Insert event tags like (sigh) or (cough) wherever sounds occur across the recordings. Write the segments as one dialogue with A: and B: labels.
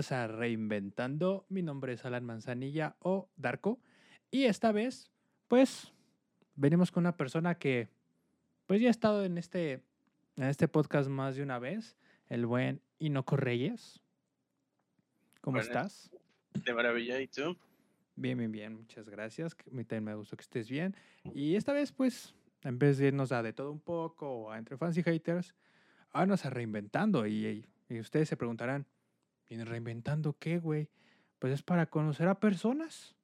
A: bienvenidos a Reinventando. Mi nombre es Alan Manzanilla o Darko. Y esta vez, pues, venimos con una persona que, pues, ya ha estado en este, en este podcast más de una vez, el buen Inoco Reyes. ¿Cómo
B: Buenas.
A: estás?
B: De maravilla, ¿y tú?
A: Bien, bien, bien, muchas gracias. A mí también me gustó que estés bien. Y esta vez, pues, en vez de irnos a de todo un poco a entre fans y haters, vámonos a reinventando. Y- y ustedes se preguntarán, ¿viene reinventando qué, güey? Pues es para conocer a personas.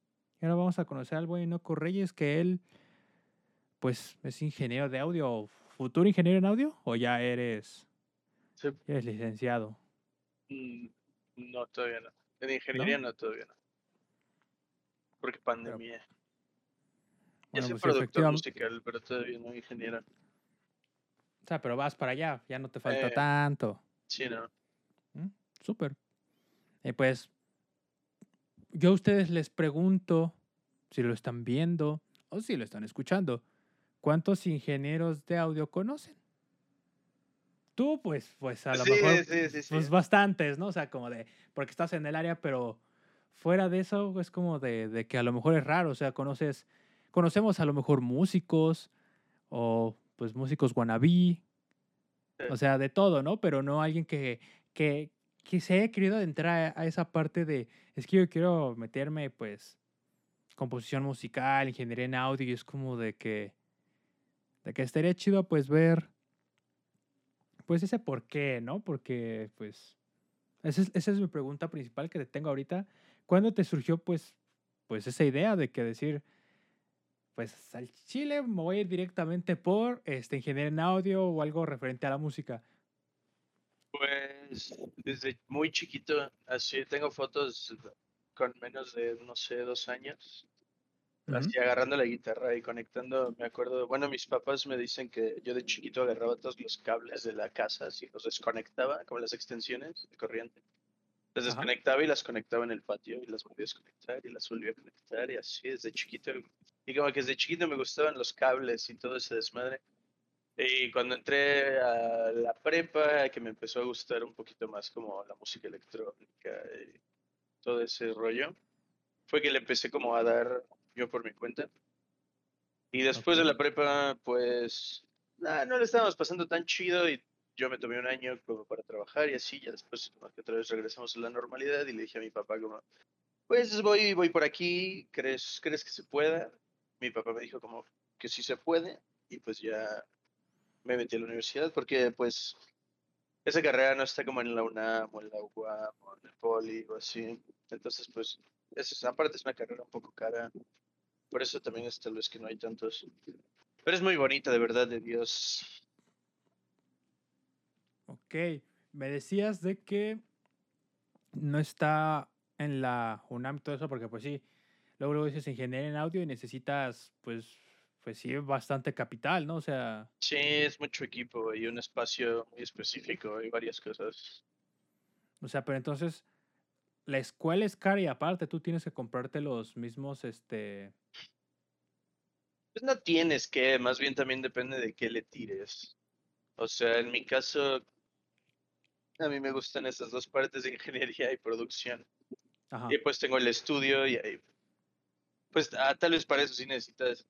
A: Y ahora vamos a conocer al buen Inoco Reyes, que él, pues, es ingeniero de audio, futuro ingeniero en audio, o ya eres,
B: Sí.
A: ya eres licenciado.
B: Mm, No, todavía no. En ingeniería no, todavía no. Porque pandemia. ya
A: Bueno,
B: soy
A: pues,
B: productor musical, pero todavía no ingeniero.
A: O sea, pero vas para allá, ya no te falta
B: Eh.
A: tanto.
B: Sí, no.
A: Mm, Súper. Y pues, yo a ustedes les pregunto, si lo están viendo o si lo están escuchando, ¿cuántos ingenieros de audio conocen? Tú, pues, pues a lo
B: sí,
A: mejor,
B: sí, sí, sí.
A: pues bastantes, ¿no? O sea, como de, porque estás en el área, pero fuera de eso es como de, de que a lo mejor es raro, o sea, conoces, conocemos a lo mejor músicos o pues músicos wannabe,
B: Sí.
A: o sea, de todo, ¿no? Pero no alguien que, que, que se haya querido adentrar a, esa parte de, es que yo quiero meterme, pues, composición musical, ingeniería en audio, y es como de que, de que estaría chido, pues, ver, pues, ese por qué, ¿no? Porque, pues, esa es, esa es mi pregunta principal que te tengo ahorita. ¿Cuándo te surgió, pues, pues, esa idea de que decir, pues, al Chile me voy a ir directamente por, este, ingeniería en audio o algo referente a la música?
B: Pues desde muy chiquito, así tengo fotos con menos de, no sé, dos años.
A: Ujú.
B: Así agarrando la guitarra y conectando, me acuerdo, bueno, mis papás me dicen que yo de chiquito agarraba todos los cables de la casa, así los desconectaba, como las extensiones de corriente. Las
A: Ajá.
B: desconectaba y las conectaba en el patio y las volvía a desconectar y las volvía a conectar y así desde chiquito. Y como que desde chiquito me gustaban los cables y todo ese desmadre. Y cuando entré a la prepa, que me empezó a gustar un poquito más como la música electrónica y todo ese rollo, fue que le empecé como a dar yo por mi cuenta. Y después de la prepa, pues, nah, no le estábamos pasando tan chido y yo me tomé un año como para trabajar y así, ya después como que otra vez regresamos a la normalidad y le dije a mi papá como, pues voy, voy por aquí, ¿crees, ¿crees que se pueda? Mi papá me dijo como que sí se puede y pues ya me metí a la universidad porque pues esa carrera no está como en la UNAM o en la UAM o en el Poli o así. Entonces pues es, es- aparte es una carrera un poco cara. Por eso también es tal vez que no hay tantos. Pero es muy bonita, de verdad, de Dios.
A: Ok, me decías de que no está en la UNAM todo eso, porque pues sí, luego, luego dices ingeniería en audio y necesitas, pues, pues sí, bastante capital, ¿no? O sea,
B: Sí, es mucho equipo y un espacio muy específico y varias cosas.
A: o sea, pero entonces la escuela es cara y aparte tú tienes que comprarte los mismos, este,
B: Pues no tienes que, más bien también depende de qué le tires. O sea, en mi caso, a mí me gustan esas dos partes de ingeniería y producción.
A: ajá,
B: Y pues tengo el estudio y ahí, pues ah, tal vez para eso sí necesitas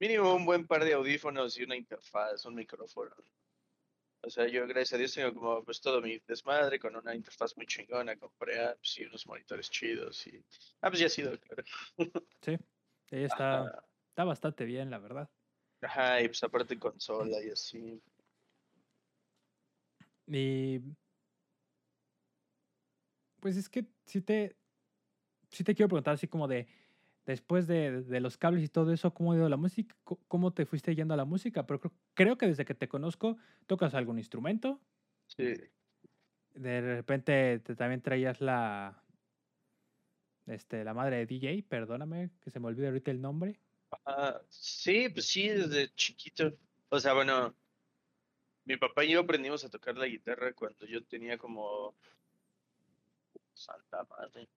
B: mínimo un buen par de audífonos y una interfaz, un micrófono. O sea, yo gracias a Dios tengo como pues todo mi desmadre con una interfaz muy chingona, compré apps y unos monitores chidos y... Ah, pues ya ha sido, claro.
A: sí, está,
B: Ajá,
A: está bastante bien, la verdad.
B: ajá, y pues aparte consola y así.
A: Y pues es que sí te, sí te quiero preguntar así como de, después de, de los cables y todo eso, ¿cómo ha ido la música? ¿Cómo te fuiste yendo a la música? Pero creo, creo que desde que te conozco, tocas algún instrumento.
B: Sí.
A: De repente te, también traías la, este, la madre de DJ, perdóname, que se me olvide ahorita el nombre.
B: Ah, sí, pues sí, desde chiquito. O sea, bueno, mi papá y yo aprendimos a tocar la guitarra cuando yo tenía como Santa madre.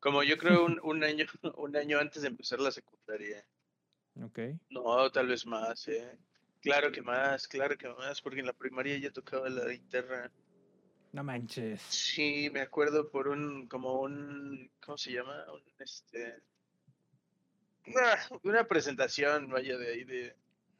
B: Como yo creo un, (laughs) un año, (laughs) un año antes de empezar la secundaria.
A: Ok.
B: No, tal vez más, eh. Claro que más, claro que más, porque en la primaria ya tocaba la guitarra.
A: No manches.
B: Sí, me acuerdo por un, como un, ¿cómo se llama? Un, este, una, una presentación, vaya, de ahí de,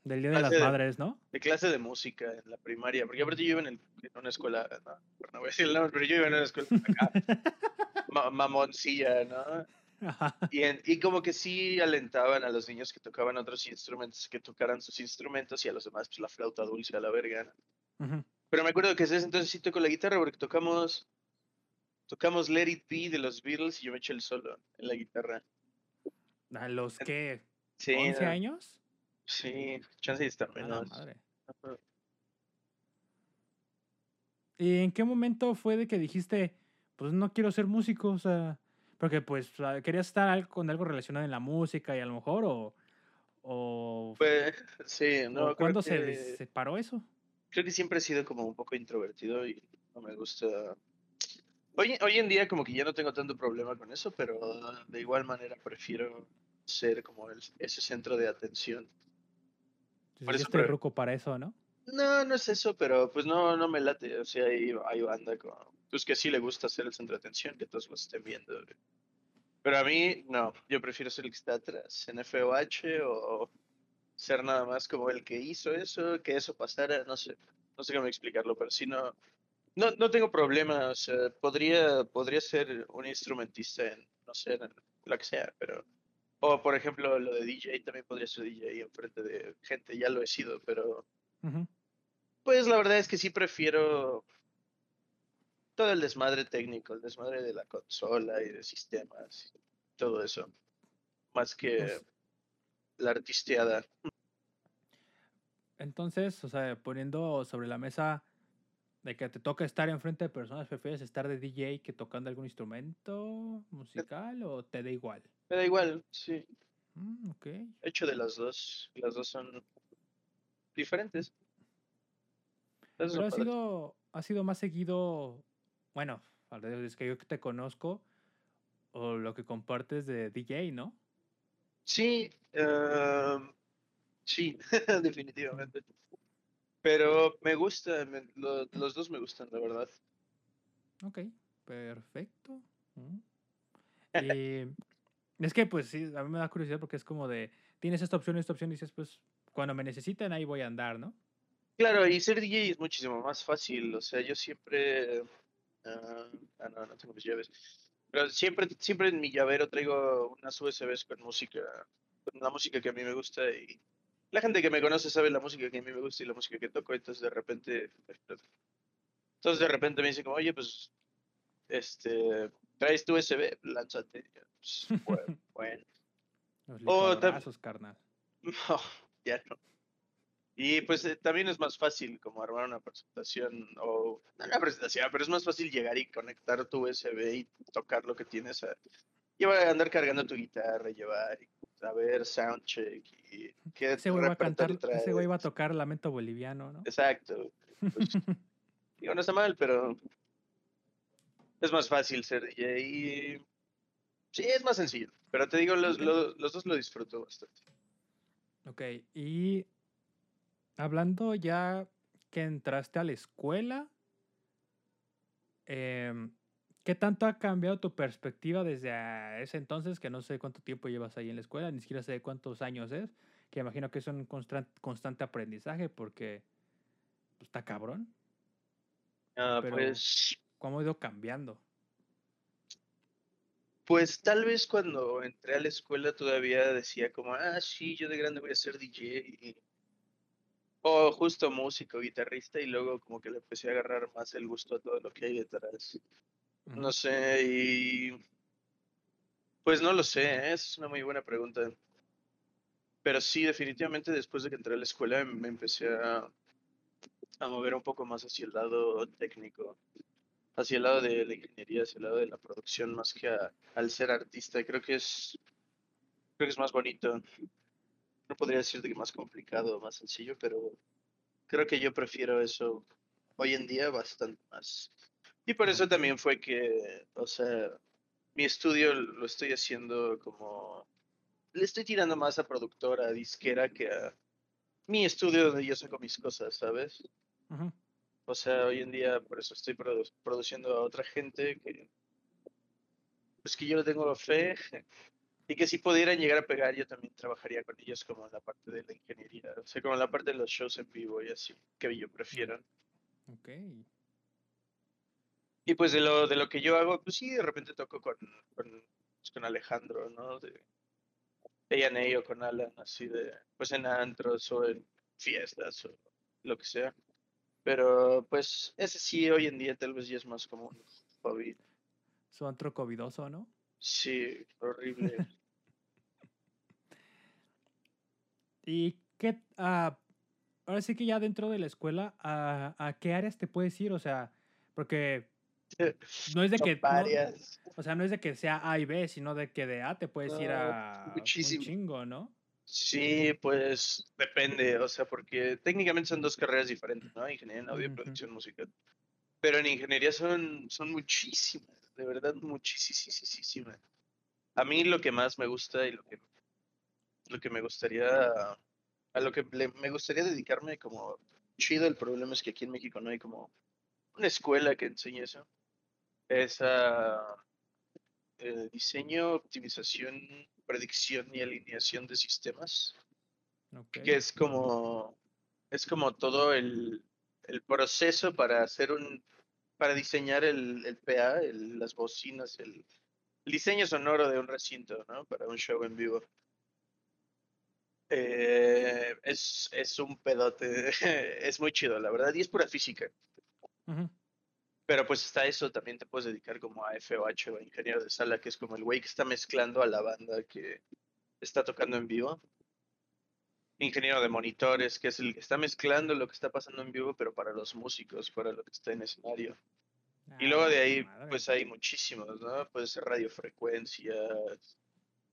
A: Del Día de las
B: de-
A: Madres, ¿no?
B: de clase de música en la primaria, porque aparte yo iba en, el- en una escuela, no, no voy a decir el nombre, pero yo iba en una escuela acá, (laughs) ma- mamoncilla, ¿no?
A: Ajá.
B: Y, en- y como que sí alentaban a los niños que tocaban otros instrumentos que tocaran sus instrumentos y a los demás pues la flauta dulce a la verga. Pero me acuerdo que desde ese entonces sí toco la guitarra porque tocamos tocamos Let It Be de los Beatles y yo me eché el solo en la guitarra.
A: ¿A los qué?
B: Sí,
A: ¿11
B: no,
A: años?
B: Sí, chance está menos.
A: madre. ¿Y en qué momento fue de que dijiste, pues no quiero ser músico? O sea, porque pues ah, querías estar con algo relacionado en la música y a lo mejor, o, o,
B: Pues sí, no, creo
A: ¿cuándo se
B: que-
A: des- separó eso?
B: creo que siempre he sido como un poco introvertido y no me gusta. Hoy, hoy en día como que ya no tengo tanto problema con eso, pero de igual manera prefiero ser como el- ese centro de atención. Por
A: Pues,
B: eso
A: estoy ruco para eso, ¿no?
B: No, no es eso, pero pues no, no me late. O sea, hay, hay banda como, pues que sí le gusta ser el centro de atención, que todos lo estén viendo. güey. Pero a mí, no, yo prefiero ser el que está atrás, en FOH o ser nada más como el que hizo eso, que eso pasara, no sé, no sé cómo explicarlo, pero sí no, no, no tengo problema, o sea, podría, podría ser un instrumentista en, no sé, en lo que sea, pero, o por ejemplo lo de DJ, también podría ser DJ enfrente de gente, ya lo he sido, pero pues la verdad es que sí prefiero todo el desmadre técnico, el desmadre de la consola y de sistemas, y todo eso, más que
A: Pues-
B: la artisteada.
A: Entonces, o sea, poniendo sobre la mesa de que te toca estar enfrente de personas, ¿prefieres estar de DJ que tocando algún instrumento musical o te da igual?
B: Me da igual, sí,
A: Mm, ok.
B: hecho de las dos, las dos son diferentes. Eso
A: Pero ha
B: padre.
A: sido, ha sido más seguido, bueno, es que yo te conozco, o lo que compartes de DJ, ¿no?
B: Sí, em, sí, (laughs) definitivamente. Pero me gusta, me- lo- los dos me gustan, la verdad.
A: Ok, perfecto. Mm. Y es que, pues sí, a mí me da curiosidad porque es como de, tienes esta opción, esta opción, y dices, pues, cuando me necesiten, ahí voy a andar, ¿no?
B: Claro, y ser DJ es muchísimo más fácil. O sea, yo siempre. ah, ah, no, no tengo mis llaves. Pero siempre, siempre en mi llavero traigo unas USBs con música, con la música que a mí me gusta. Y la gente que me conoce sabe la música que a mí me gusta y la música que toco. Entonces, de repente. Entonces, de repente me dicen, como, oye, pues. Este. ¿Traes tu USB? Lánzate. "Pues, (laughs) bueno, bueno.
A: Los
B: Oh,
A: carnal. (laughs)
B: No, ya no. Y pues eh, también es más fácil como armar una presentación o no una presentación, pero es más fácil llegar y conectar tu USB y tocar lo que tienes a llevar andar cargando tu guitarra, llevar y saber soundcheck y qué
A: Ese güey va a cantar, ese güey va a tocar Lamento Boliviano, ¿no?
B: Exacto. Pues, (laughs) digo, no está mal, pero es más fácil ser DJ y sí, es más sencillo. Pero te digo, los, los, los dos lo disfruto bastante.
A: Ok, y hablando ya que entraste a la escuela, em, ¿qué tanto ha cambiado tu perspectiva desde ese entonces? Que no sé cuánto tiempo llevas ahí en la escuela, ni siquiera sé cuántos años es, que imagino que es un constan- constante aprendizaje porque pues, está cabrón.
B: Ah,
A: Pero-
B: pues
A: ¿Cómo ha ido cambiando?
B: Pues tal vez cuando entré a la escuela todavía decía como, ah, sí, yo de grande voy a ser DJ. O justo músico, guitarrista, y luego como que le empecé a agarrar más el gusto a todo lo que hay detrás. No sé, y... Pues no lo sé, ¿eh? esa es una muy buena pregunta. Pero sí, definitivamente después de que entré a la escuela me empecé a, a mover un poco más hacia el lado técnico hacia el lado de la ingeniería, hacia el lado de la producción, más que a- al ser artista. Creo que es, creo que es más bonito. No podría decirte que más complicado, más sencillo, pero creo que yo prefiero eso hoy en día bastante más. Y por eso también fue que, o sea, mi estudio lo estoy haciendo como, le estoy tirando más a productora, a disquera, que a mi estudio donde yo saco mis cosas, ¿sabes? O sea, hoy en día por eso estoy produ- produciendo a otra gente que pues que yo le tengo fe (laughs) y que si pudieran llegar a pegar yo también trabajaría con ellos como en la parte de la ingeniería, o sea, como en la parte de los shows en vivo y así, que yo prefiero.
A: Ok.
B: Y pues de lo, de lo que yo hago, pues sí, de repente toco con, con, pues, con Alejandro, ¿no? De A&A o con Alan, así de, pues en antros o en fiestas o lo que sea. Pero pues ese sí, hoy en día tal vez ya es más como un hobby.
A: Su antro covidoso, ¿no?
B: Sí, horrible. (laughs)
A: ¿Y qué? ah, ahora sí que ya dentro de la escuela, ¿a, a qué áreas te puedes ir? O sea, porque no es de que. no- o sea, no es de que sea A y B, sino de que de A te puedes ir a
B: muchísimo.
A: un chingo, ¿no?
B: Sí, pues depende, o sea, porque técnicamente son dos carreras diferentes, ¿no? Ingeniería en audio y producción musical. Pero en ingeniería son, son muchísimas, de verdad muchísimas. A mí lo que más me gusta y lo que, lo que me gustaría, a lo que le- me gustaría dedicarme como chido, el problema es que aquí en México no hay como una escuela que enseñe eso. Es a eh, diseño, optimización, predicción y alineación de sistemas que es como es como todo el, el proceso para hacer un para diseñar el, el PA, el- las bocinas, el, el diseño sonoro de un recinto, ¿no? Para un show en vivo. Eh, es, es un pedote, (laughs) es muy chido, la verdad, y es pura física. Pero pues está eso, también te puedes dedicar como a FOH o a ingeniero de sala, que es como el güey que está mezclando a la banda que está tocando en vivo. Ingeniero de monitores, que es el que está mezclando lo que está pasando en vivo, pero para los músicos, para lo que está en escenario. Y
A: Ah,
B: luego de ahí,
A: madre.
B: pues hay muchísimos, ¿no? Puede ser radiofrecuencias,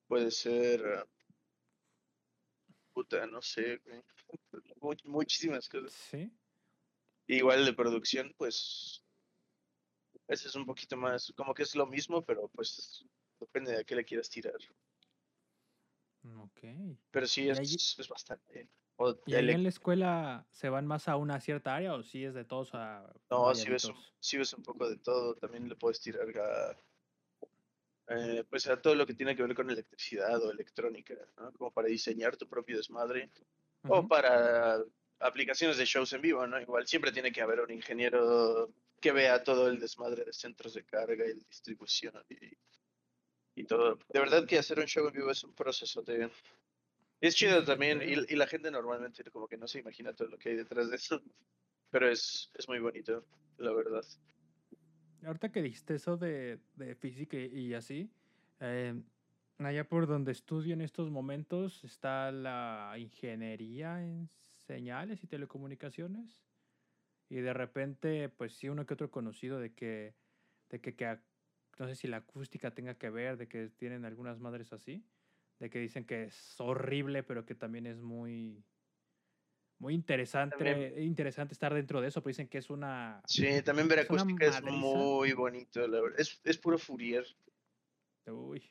B: puede ser... ah, Puta, no sé, (laughs) muchísimas cosas.
A: Sí.
B: Igual de producción, pues ese es un poquito más, como que es lo mismo, pero pues depende de a qué le quieras tirar.
A: Ok.
B: Pero sí es,
A: allí-
B: es bastante. O
A: ¿Y ahí en la escuela se van más a una cierta área o sí es de todos a
B: no, si ves, un, sí ves un poco de todo, también le puedes tirar a, eh, pues a todo lo que tiene que ver con electricidad o electrónica, ¿no? Como para diseñar tu propio desmadre. O para aplicaciones de shows en vivo, ¿no? Igual siempre tiene que haber un ingeniero que vea todo el desmadre de centros de carga y distribución y, y todo. De verdad que hacer un show en vivo es un proceso de... Es chido también y, y la gente normalmente como que no se imagina todo lo que hay detrás de eso, pero es, es muy bonito, la verdad.
A: Ahorita que dijiste eso de, de física y, y así, eh, allá por donde estudio en estos momentos está la ingeniería en señales y telecomunicaciones. Y de repente, pues sí, uno que otro conocido de que, de que, que no sé si la acústica tenga que ver, de que tienen algunas madres así, de que dicen que es horrible, pero que también es muy, muy interesante,
B: También-
A: interesante estar dentro de eso, pero dicen que es una...
B: Sí, también ver acústica es muy bonito, la verdad. Es, es puro Fourier.
A: Uy.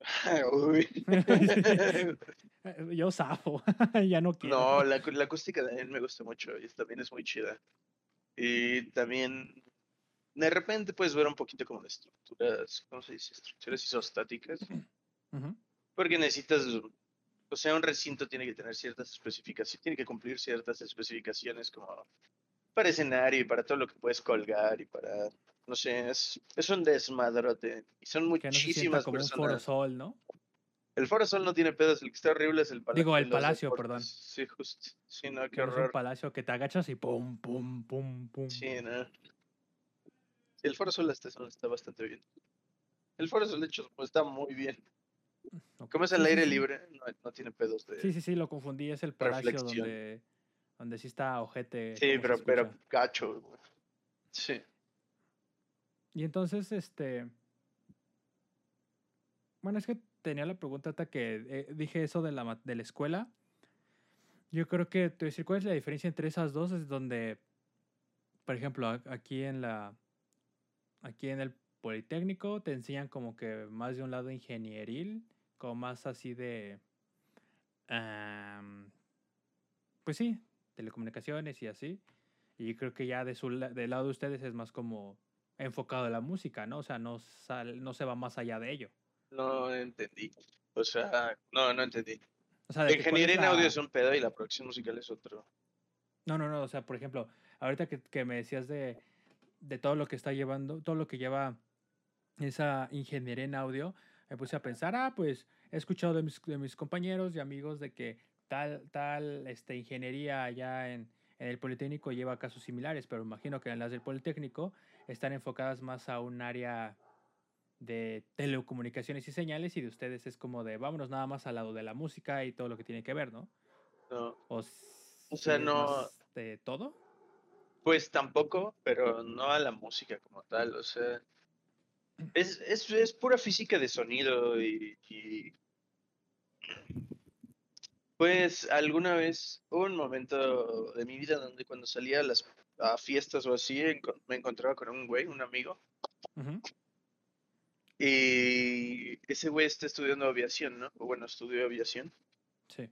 A: (laughs)
B: Uy. (laughs)
A: Yo zafo, (laughs) ya no quiero.
B: No, la, la acústica también me gusta mucho y también es muy chida. Y también de repente puedes ver un poquito como de estructuras, ¿cómo se dice? Estructuras isostáticas. Porque necesitas, o sea, un recinto tiene que tener ciertas especificaciones, tiene que cumplir ciertas especificaciones como para escenario y para todo lo que puedes colgar y para, no sé, es, es un desmadrote. Y son
A: Que no se
B: muchísimas
A: como un
B: personas.
A: forosol, ¿no?
B: El Foro Sol no tiene pedos, el que está horrible es el Palacio.
A: Digo, el Palacio,
B: Deportes.
A: perdón.
B: Sí, justo. Sí, no, qué
A: Que no es un
B: horror.
A: palacio que te agachas y pum, pum, pum, pum.
B: Sí, no. El Foro Sol está, está bastante bien. El Foro Sol, de hecho, pues, está muy bien.
A: Ok.
B: Como es
A: sí,
B: aire libre, no, no tiene pedos de.
A: Sí, sí, sí, lo confundí. Es el palacio
B: Reflexión.
A: donde, donde sí está ojete.
B: Sí, pero, pero gacho, güey. Sí.
A: Y entonces, este. Bueno, es que tenía la pregunta hasta que eh, dije eso de la, de la escuela. Yo creo que te voy a decir cuál es la diferencia entre esas dos. Es donde, por ejemplo, aquí en la. Aquí en el Politécnico te enseñan como que más de un lado ingenieril, como más así de. pues sí, telecomunicaciones y así. Y creo que ya de su, del lado de ustedes es más como enfocado a la música, ¿no? O sea, no, sal, no se va más allá de ello.
B: No entendí. O sea, no, no entendí. O sea, ingeniería en audio es un pedo y la producción musical es otro.
A: No, no, no. O sea, por ejemplo, ahorita que, que me decías de, de todo lo que está llevando, todo lo que lleva esa ingeniería en audio, me puse a pensar, ah, pues he escuchado de mis, de mis compañeros y amigos de que tal, tal este, ingeniería allá en, en, el Politécnico lleva casos similares, pero imagino que en las del Politécnico están enfocadas más a un área de telecomunicaciones y señales y de ustedes es como de vámonos nada más al lado de la música y todo lo que tiene que ver, ¿no?
B: No. O, o sea, no.
A: ¿De todo?
B: Pues tampoco, pero no a la música como tal, o sea. Es, es, es pura física de sonido y, y, Pues alguna vez hubo un momento de mi vida donde cuando salía a las a fiestas o así me encontraba con un güey, un amigo. Y ese güey está estudiando aviación, ¿no? O bueno, estudió aviación. Sí.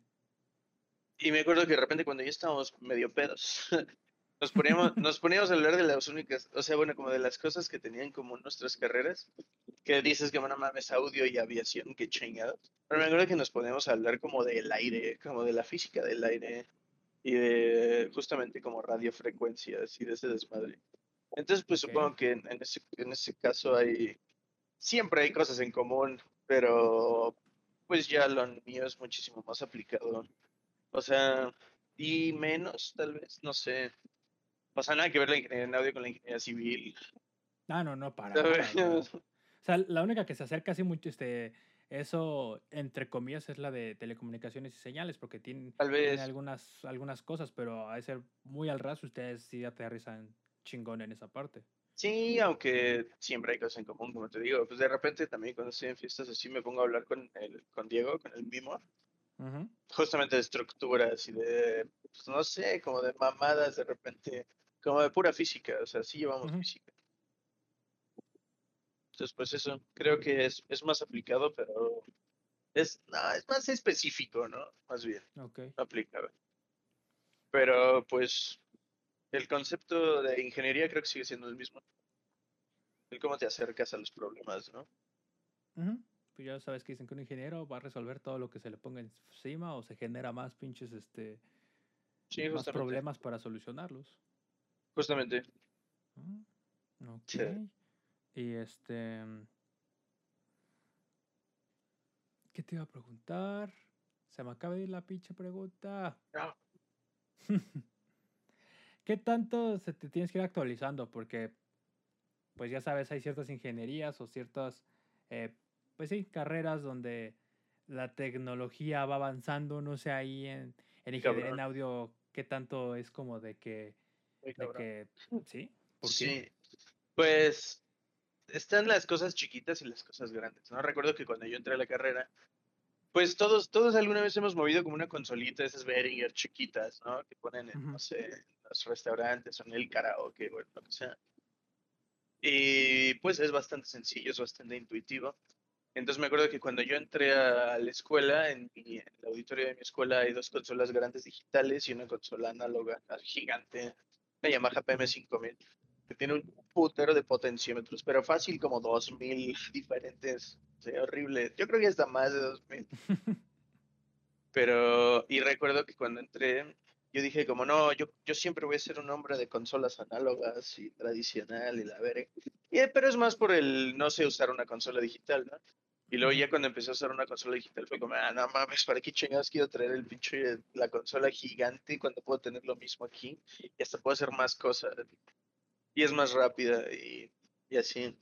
B: Y me acuerdo que de repente cuando ya estábamos medio pedos, (laughs) nos poníamos, nos poníamos a hablar de las únicas, o sea, bueno, como de las cosas que tenían como nuestras carreras, que dices que, bueno, mames, audio y aviación, qué chingados. Pero me acuerdo que nos poníamos a hablar como del aire, como de la física del aire y de justamente como radiofrecuencias y de ese desmadre. Entonces, pues supongo que en, ese, en ese caso hay, siempre hay cosas en común, pero pues ya lo mío es muchísimo más aplicado. O sea, y menos, tal vez, no sé. Pasa nada que ver la ingeniería en audio con la ingeniería civil.
A: Ah, no, no, para. (laughs) O sea, la única que se acerca así mucho, este, eso, entre comillas, es la de telecomunicaciones y señales, porque tiene, algunas, algunas cosas, pero a ser muy al ras, ustedes sí aterrizan chingón en esa parte.
B: Sí, aunque siempre hay cosas en común, como te digo. Pues de repente también cuando estoy en fiestas así me pongo a hablar con, el, con Diego, con el Mimo. Justamente de estructuras y de, pues no sé, como de mamadas de repente, como de pura física, o sea, sí llevamos física. Entonces, pues eso, creo que es, es más aplicado, pero es, no, es más específico, ¿no? Más bien. Ok. Aplicado. Pero pues el concepto de ingeniería creo que sigue siendo el mismo. El cómo te acercas a los problemas, ¿no?
A: Pues ya sabes que dicen que un ingeniero va a resolver todo lo que se le ponga encima o se genera más pinches este más problemas para solucionarlos.
B: Justamente.
A: Ah, ok. Y este ¿Qué te iba a preguntar? Se me acaba de ir la pinche pregunta. No. (laughs) ¿Qué tanto se te tienes que ir actualizando? Porque, pues ya sabes, hay ciertas ingenierías o ciertas, eh, pues sí, carreras donde la tecnología va avanzando, no sé, ahí en, en ingeniería en audio, ¿qué tanto es como de que, de que sí?
B: ¿Por sí, pues están las cosas chiquitas y las cosas grandes, ¿no? Recuerdo que cuando yo entré a la carrera, pues todos, todos alguna vez hemos movido como una consolita, esas Behringer chiquitas, ¿no? Que ponen, en, no sé, los restaurantes o en el karaoke, bueno, lo que sea. Y pues es bastante sencillo, es bastante intuitivo. Entonces me acuerdo que cuando yo entré a la escuela, en, el auditorio de mi escuela hay dos consolas grandes digitales y una consola análoga gigante, una Yamaha PM5000, que tiene un putero de potenciómetros, pero fácil como 2000 (laughs) diferentes. Horrible. Yo creo que está más de 2000. Pero, y recuerdo que cuando entré, yo dije como no, yo, yo siempre voy a ser un hombre de consolas análogas y tradicional y la veré. Y, pero es más por el no sé usar una consola digital, ¿no? Y luego ya cuando empecé a usar una consola digital fue como, ah, no mames, ¿para qué chingados quiero traer el pinche, la consola gigante cuando puedo tener lo mismo aquí? Y hasta puedo hacer más cosas. Y es más rápida y, y así.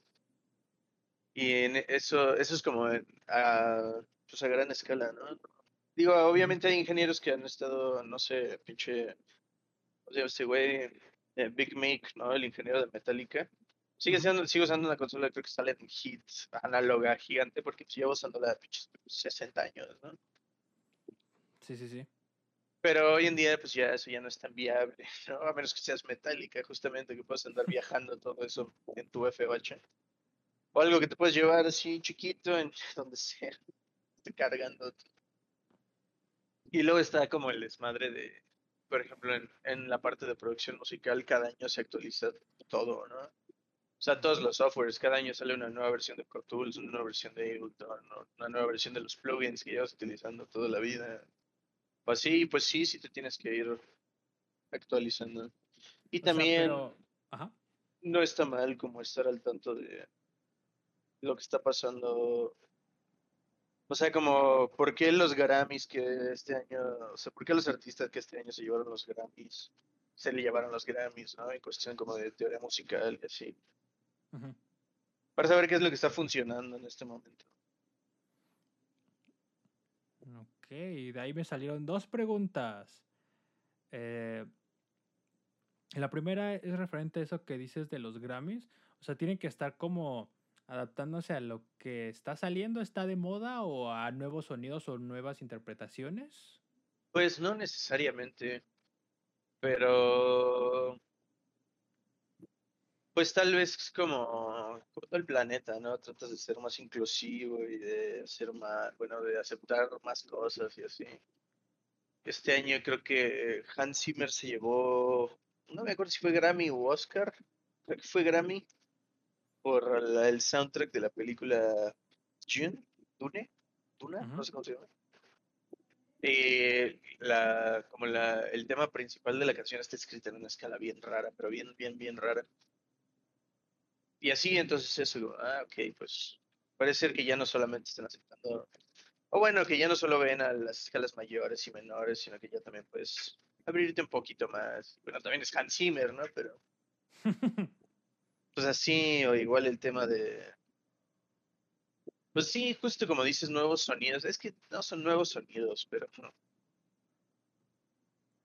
B: Y en eso, eso es como a, pues a gran escala, ¿no? Digo, obviamente hay ingenieros que han estado, no sé, pinche, o sea, este güey, eh, Big Mick, ¿no? El ingeniero de Metallica. Sigue siendo, sigue usando una consola, creo que sale en Hit, análoga, gigante, porque llevo usándola pinche 60 años, ¿no?
A: Sí, sí, sí.
B: Pero hoy en día, pues ya eso ya no es tan viable, (laughs) ¿no? A menos que seas metálica, justamente, que puedas andar viajando todo eso en tu FH. O algo que te puedes llevar así chiquito en (laughs) donde sea, cargando y luego está como el desmadre de, por ejemplo, en, en la parte de producción musical, cada año se actualiza todo, ¿no? O sea, todos los softwares, cada año sale una nueva versión de Pro Tools, una nueva versión de Ableton, una nueva versión de los plugins que llevas utilizando toda la vida. Pues sí, pues sí, sí te tienes que ir actualizando. Y
A: O sea,
B: también
A: pero- Ajá.
B: no está mal como estar al tanto de lo que está pasando. O sea, como, ¿por qué los Grammys que este año, o sea, por qué los artistas que este año se llevaron los Grammys, se le llevaron los Grammys, ¿no? En cuestión como de teoría musical y así. Para saber qué es lo que está funcionando en este momento.
A: Ok, de ahí me salieron dos preguntas. Eh, la primera es referente a eso que dices de los Grammys. O sea, tienen que estar como adaptándose a lo que está saliendo, está de moda o a nuevos sonidos o nuevas interpretaciones.
B: Pues no necesariamente, pero pues tal vez como, como todo el planeta, ¿no? Tratas de ser más inclusivo y de hacer más, bueno, de aceptar más cosas y así. Este año creo que Hans Zimmer se llevó, no me acuerdo si fue Grammy o Oscar, creo que fue Grammy por la- el soundtrack de la película Dune, Dune, Duna, no sé cómo se llama. Eh, la, como la, el tema principal de la canción está escrito en una escala bien rara, pero bien, bien, bien rara. Y así, entonces eso, ah, ok, pues parece ser que ya no solamente están aceptando, o bueno, que ya no solo ven a las escalas mayores y menores, sino que ya también puedes abrirte un poquito más. Bueno, también es Hans Zimmer, ¿no? Pero (laughs) pues así, o igual el tema de... Pues sí, justo como dices, nuevos sonidos. Es que no son nuevos sonidos, pero...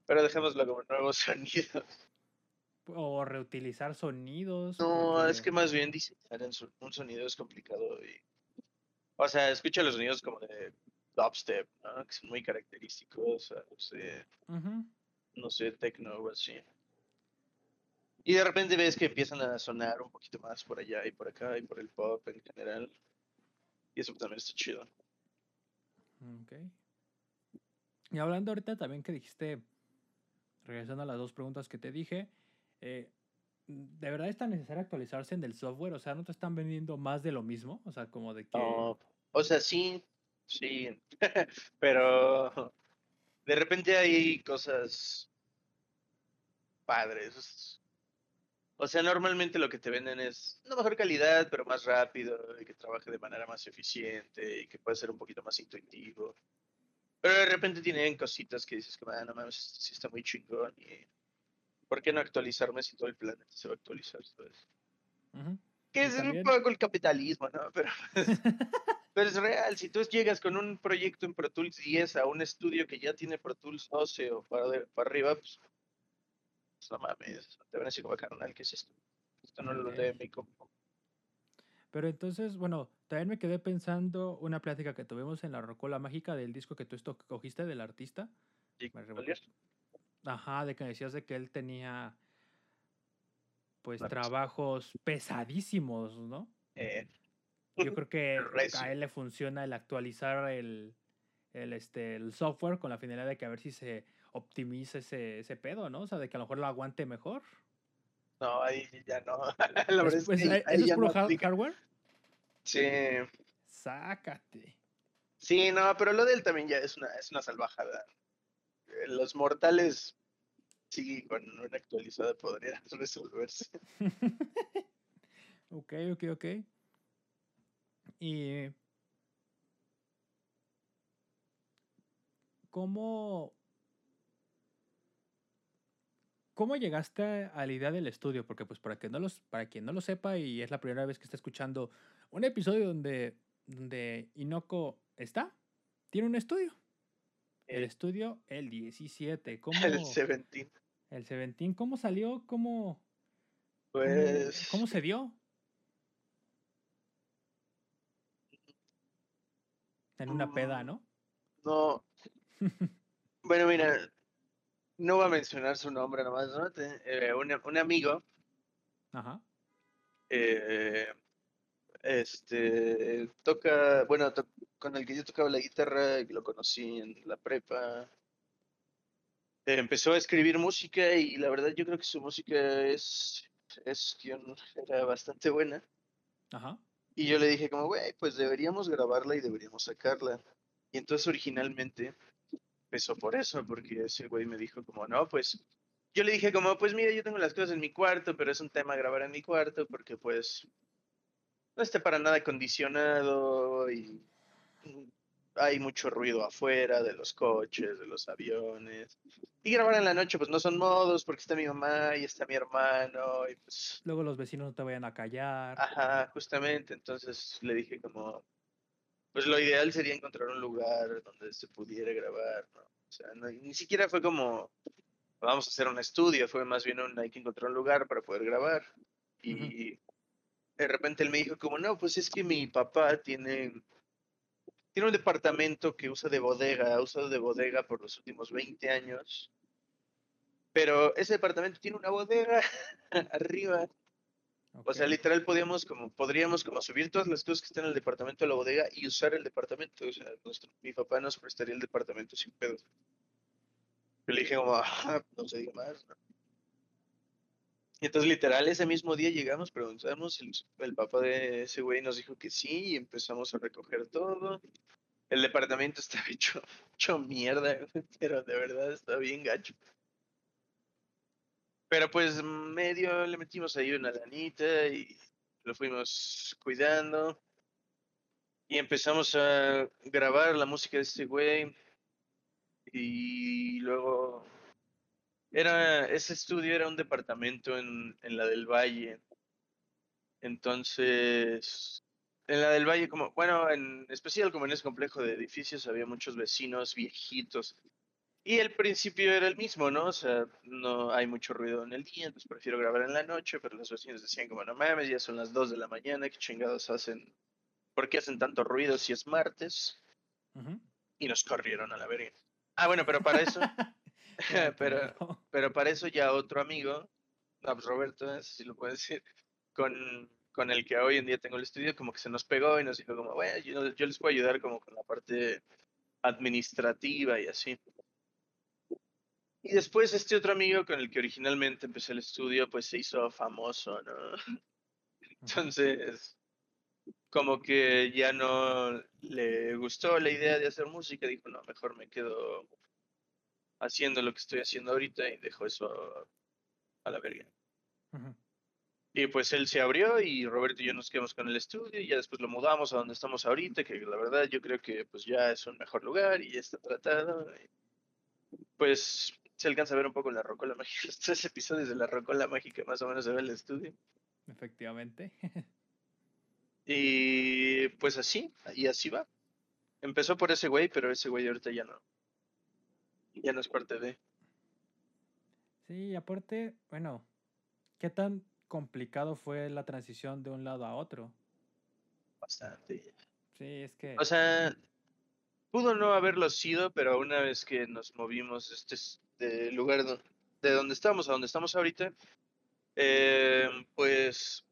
B: Pero dejémoslo como nuevos (laughs) sonidos.
A: O reutilizar sonidos.
B: No, es que más bien diseñar un sonido es complicado y... O sea, escucha los sonidos como de dubstep, ¿no? Que son muy característicos, o sea,
A: Ujú.
B: no sé, techno o así. Y de repente ves que empiezan a sonar un poquito más por allá y por acá y por el pop en general. Y eso también está chido.
A: Ok. Y hablando ahorita también que dijiste, regresando a las dos preguntas que te dije, eh, ¿de verdad es tan necesario actualizarse en el software? O sea, ¿no te están vendiendo más de lo mismo? O sea, como de que...
B: No, o sea, sí, sí, (laughs) pero de repente hay cosas padres. O sea, normalmente lo que te venden es una mejor calidad, pero más rápido, y que trabaje de manera más eficiente, y que puede ser un poquito más intuitivo. Pero de repente tienen cositas que dices que, "Ah, no mames, sí está muy chingón, y ¿por qué no actualizarme si todo el planeta se va a actualizar? ¿sabes?
A: Ujú.
B: Que es
A: también-
B: un poco el capitalismo, ¿no? (laughs) Pero, pero es real. Si tú llegas con un proyecto en Pro Tools 10 a un estudio que ya tiene Pro Tools 12 o para, de- para arriba, pues, pues no mames, te van a decir como carnal, ¿qué es esto? Esto no lo lee mi compu.
A: Pero entonces, bueno, también me quedé pensando una plática que tuvimos en la Rocola Mágica del disco que tú esto- cogiste del artista.
B: ¿Y
A: Me
B: Valier?
A: Ajá, de que decías de que él tenía pues
B: Claro.
A: trabajos pesadísimos, ¿no?
B: Eh,
A: Yo creo que (laughs) a él le funciona el actualizar el, el, este, el software con la finalidad de que a ver si se optimiza ese, ese pedo, ¿no? O sea, de que a lo mejor lo aguante mejor.
B: no, ahí ya no. (laughs) La verdad
A: Es-
B: es
A: pues,
B: que
A: ¿Eso
B: ahí
A: es puro
B: no
A: hardware?
B: Sí,
A: Sácate.
B: sí, no, pero lo de él también ya es una, es una salvajada. Los mortales, sí, con una actualizada podrían (laughs) resolverse. (laughs)
A: ok, ok, ok. Y. ¿Cómo. ¿Cómo llegaste a la idea del estudio? Porque, pues, para, que no los, para quien no lo sepa y es la primera vez que está escuchando un episodio donde, donde Inoko está, tiene un estudio. El
B: Eh,
A: estudio, el 17. ¿Cómo,
B: El 17.
A: el 17, ¿cómo salió? ¿Cómo,
B: Pues.
A: cómo se dio? En una peda, ¿no?
B: No. (laughs) Bueno, mira, no voy a mencionar su nombre nomás, ¿no? Eh, un, un amigo,
A: Ajá.
B: eh, este, toca, bueno, to- con el que yo tocaba la guitarra, y lo conocí en la prepa. empezó a escribir música y la verdad yo creo que su música es, es era bastante buena.
A: Ajá.
B: Y yo le dije como, güey, pues deberíamos grabarla y deberíamos sacarla. Y entonces originalmente empezó por eso, porque ese güey me dijo como, no, pues yo le dije como, pues mira, yo tengo las cosas en mi cuarto, pero es un tema grabar en mi cuarto porque pues no está para nada acondicionado y hay mucho ruido afuera de los coches, de los aviones. Y grabar en la noche, pues no son modos, porque está mi mamá y está mi hermano, y pues...
A: Luego los vecinos no te vayan a callar.
B: Ajá, justamente. Entonces le dije como, pues lo ideal sería encontrar un lugar donde se pudiera grabar, ¿no? O sea, ni siquiera fue como, vamos a hacer un estudio, fue más bien un, hay que encontrar un lugar para poder grabar. Y de repente él me dijo como, no, pues es que mi papá tiene tiene un departamento que usa de bodega, ha usado de bodega por los últimos 20 años. Pero ese departamento tiene una bodega (laughs) arriba. O sea, literal podíamos como, podríamos como subir todas las cosas que están en el departamento de la bodega y usar el departamento. O sea, mi papá nos prestaría el departamento sin pedos. Yo le dije como, ah, no se diga más. Y entonces literal ese mismo día llegamos, preguntamos, el, papá de ese güey nos dijo que sí y empezamos a recoger todo. El departamento (laughs) estaba hecho, hecho mierda, pero de verdad está bien gacho. Pero pues medio le metimos ahí una lanita y lo fuimos cuidando. Y empezamos a grabar la música de este güey. Y luego era, ese estudio era un departamento en, en la del Valle. Entonces, en la del Valle, como, bueno, en especial como en ese complejo de edificios había muchos vecinos viejitos. Y el principio era el mismo, ¿no? O sea, no hay mucho ruido en el día, entonces prefiero grabar en la noche, pero los vecinos decían como, no mames, ya son las 2 de la mañana, ¿qué chingados hacen? ¿Por qué hacen tanto ruido si es martes? Y nos corrieron a la verga. Ah, bueno, pero para eso, (laughs) (laughs) pero, pero para eso ya otro amigo, pues, Roberto, si lo puedo decir, con, con el que hoy en día tengo el estudio, como que se nos pegó y nos dijo como, bueno, yo, yo les puedo ayudar como con la parte administrativa y así. Y después este otro amigo con el que originalmente empecé el estudio, pues se hizo famoso, ¿no? (laughs) Entonces, como que ya no le gustó la idea de hacer música, dijo, no, mejor me quedo haciendo lo que estoy haciendo ahorita y dejo eso a la verga. Y pues él se abrió y Roberto y yo nos quedamos con el estudio y ya después lo mudamos a donde estamos ahorita, que la verdad yo creo que pues ya es un mejor lugar y ya está tratado. pues se alcanza a ver un poco la rocola mágica. (laughs) Los tres episodios de la rocola mágica más o menos se ve el estudio.
A: Efectivamente. (laughs)
B: y pues así, y así va. Empezó por ese güey, pero ese güey ahorita ya no ya no es parte de.
A: Sí, aparte, bueno, ¿qué tan complicado fue la transición de un lado a otro?
B: Bastante.
A: Sí, es que.
B: O sea, pudo no haberlo sido, pero una vez que nos movimos este, de lugar de donde estamos a donde estamos ahorita, eh, pues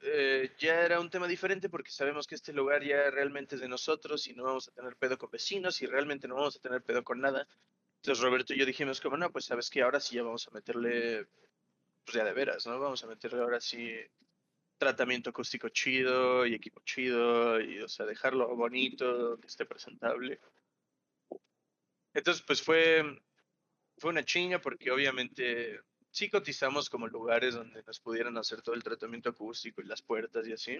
B: eh, ya era un tema diferente porque sabemos que este lugar ya realmente es de nosotros y no vamos a tener pedo con vecinos y realmente no vamos a tener pedo con nada. Entonces Roberto y yo dijimos como, no, pues sabes que ahora sí ya vamos a meterle, pues ya de veras, ¿no? Vamos a meterle ahora sí tratamiento acústico chido y equipo chido y, o sea, dejarlo bonito, que esté presentable. Entonces, pues fue, fue una chinga porque obviamente sí cotizamos como lugares donde nos pudieran hacer todo el tratamiento acústico y las puertas y así.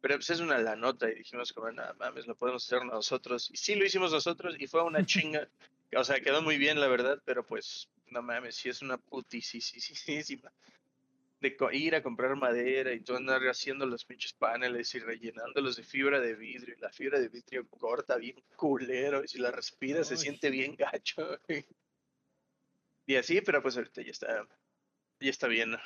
B: Pero pues es una la nota y dijimos como, nada mames, lo podemos hacer nosotros. Y sí lo hicimos nosotros y fue una (laughs) chinga o sea, quedó muy bien, la verdad, pero pues, no mames, sí es una putisísima. De ir a comprar madera y tú andar haciendo los pinches paneles y rellenándolos de fibra de vidrio. Y la fibra de vidrio corta bien culero. Y si la respiras se siente bien gacho. Y así, pero pues ahorita ya está, ya está bien.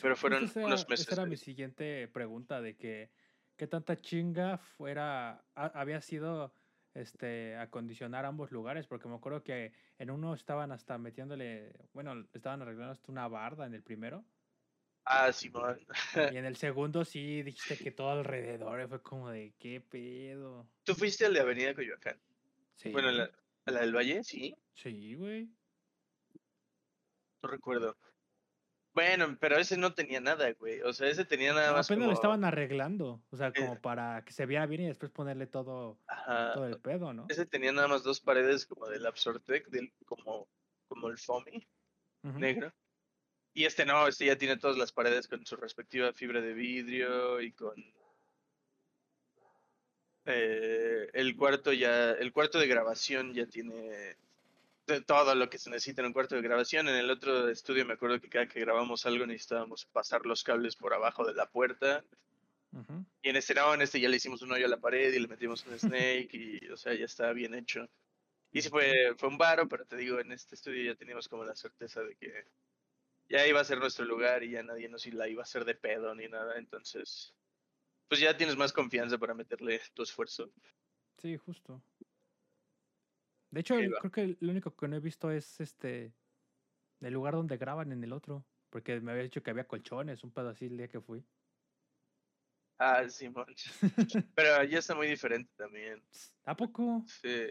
B: pero fueron unos meses.
A: Esa era mi siguiente pregunta de que qué tanta chinga fuera, había sido este, acondicionar ambos lugares, porque me acuerdo que en uno estaban hasta metiéndole, bueno, estaban arreglando hasta una barda en el primero.
B: Ah, Simón.
A: y en (laughs) el segundo sí dijiste que todo alrededor fue como de qué pedo.
B: Tú fuiste al de Avenida Coyoacán. Sí. Bueno, ¿A la del Valle? Sí.
A: Sí, güey.
B: No recuerdo. Bueno, pero ese no tenía nada, güey. O sea, ese tenía nada
A: No,
B: más.
A: apenas lo
B: como-
A: estaban arreglando. O sea,
B: Eh.
A: como para que se viera bien y después ponerle todo,
B: Ajá,
A: todo el pedo, ¿no?
B: Ese tenía nada más dos paredes como del Absortec, del, como, como el foamy negro. Y este no, este ya tiene todas las paredes con su respectiva fibra de vidrio y con eh, el cuarto ya, el cuarto de grabación ya tiene todo lo que se necesita en un cuarto de grabación. En el otro estudio me acuerdo que cada que grabamos algo necesitábamos pasar los cables por abajo de la puerta. Y en este no, en este ya le hicimos un hoyo a la pared y le metimos un snake y, o sea, ya está bien hecho. Y sí fue, fue un varo, pero te digo, en este estudio ya teníamos como la certeza de que ya iba a ser nuestro lugar y ya nadie nos la iba a hacer de pedo ni nada. Entonces, pues ya tienes más confianza para meterle tu esfuerzo.
A: Sí, justo. De hecho, el- creo que lo único que no he visto es este el lugar donde graban en el otro. Porque me había dicho que había colchones, un pedo así el día que fui.
B: Ah, Simón. (laughs) Pero ya está muy diferente también.
A: ¿A poco?
B: Sí,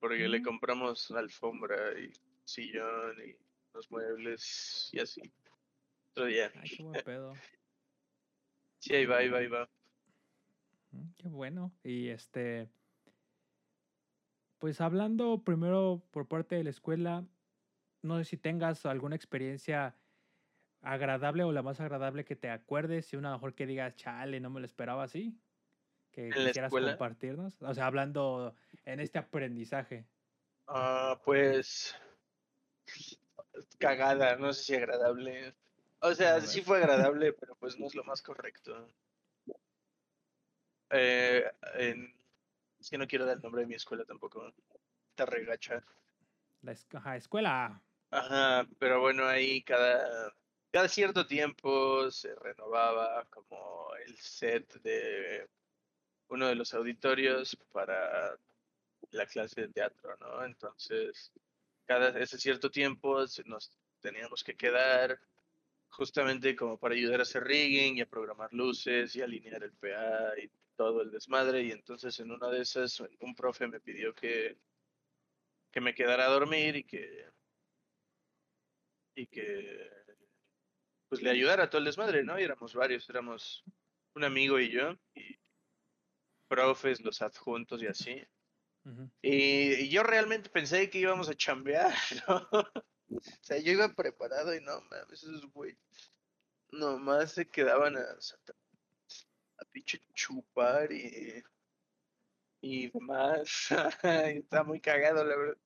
B: porque le
A: Mm.
B: compramos alfombra y sillón y los muebles y así. Otro día.
A: Ay, qué buen pedo.
B: Sí, ahí va, ahí va, ahí va.
A: Mm, Qué bueno. Y este, pues hablando primero por parte de la escuela, no sé si tengas alguna experiencia agradable o la más agradable que te acuerdes y una mejor que digas, chale, no me lo esperaba así. Que
B: ¿En la
A: quisieras
B: escuela?
A: compartirnos. O sea, hablando en este aprendizaje.
B: Ah, pues cagada, no sé si agradable. O sea,
A: A
B: sí fue agradable, (laughs) pero pues no es lo más correcto. Eh, en- es que no quiero dar el nombre de mi escuela tampoco. Está regacha.
A: La ajá, escuela.
B: Ajá, pero bueno, ahí cada, cada cierto tiempo se renovaba como el set de uno de los auditorios para la clase de teatro, ¿no? Entonces, cada ese cierto tiempo nos teníamos que quedar justamente como para ayudar a hacer rigging y a programar luces y alinear el PA y todo el desmadre. Y entonces en una de esas un profe me pidió que, que me quedara a dormir y que y que pues le ayudara a todo el desmadre, ¿no? Y éramos varios, éramos un amigo y yo, y profes, los adjuntos y así. Y yo realmente pensé que íbamos a chambear, (laughs) ¿no? O sea, yo iba preparado y no mames, esos güey nomás se quedaban a, a pinche chupar y, y demás. (laughs) Está muy cagado, la verdad.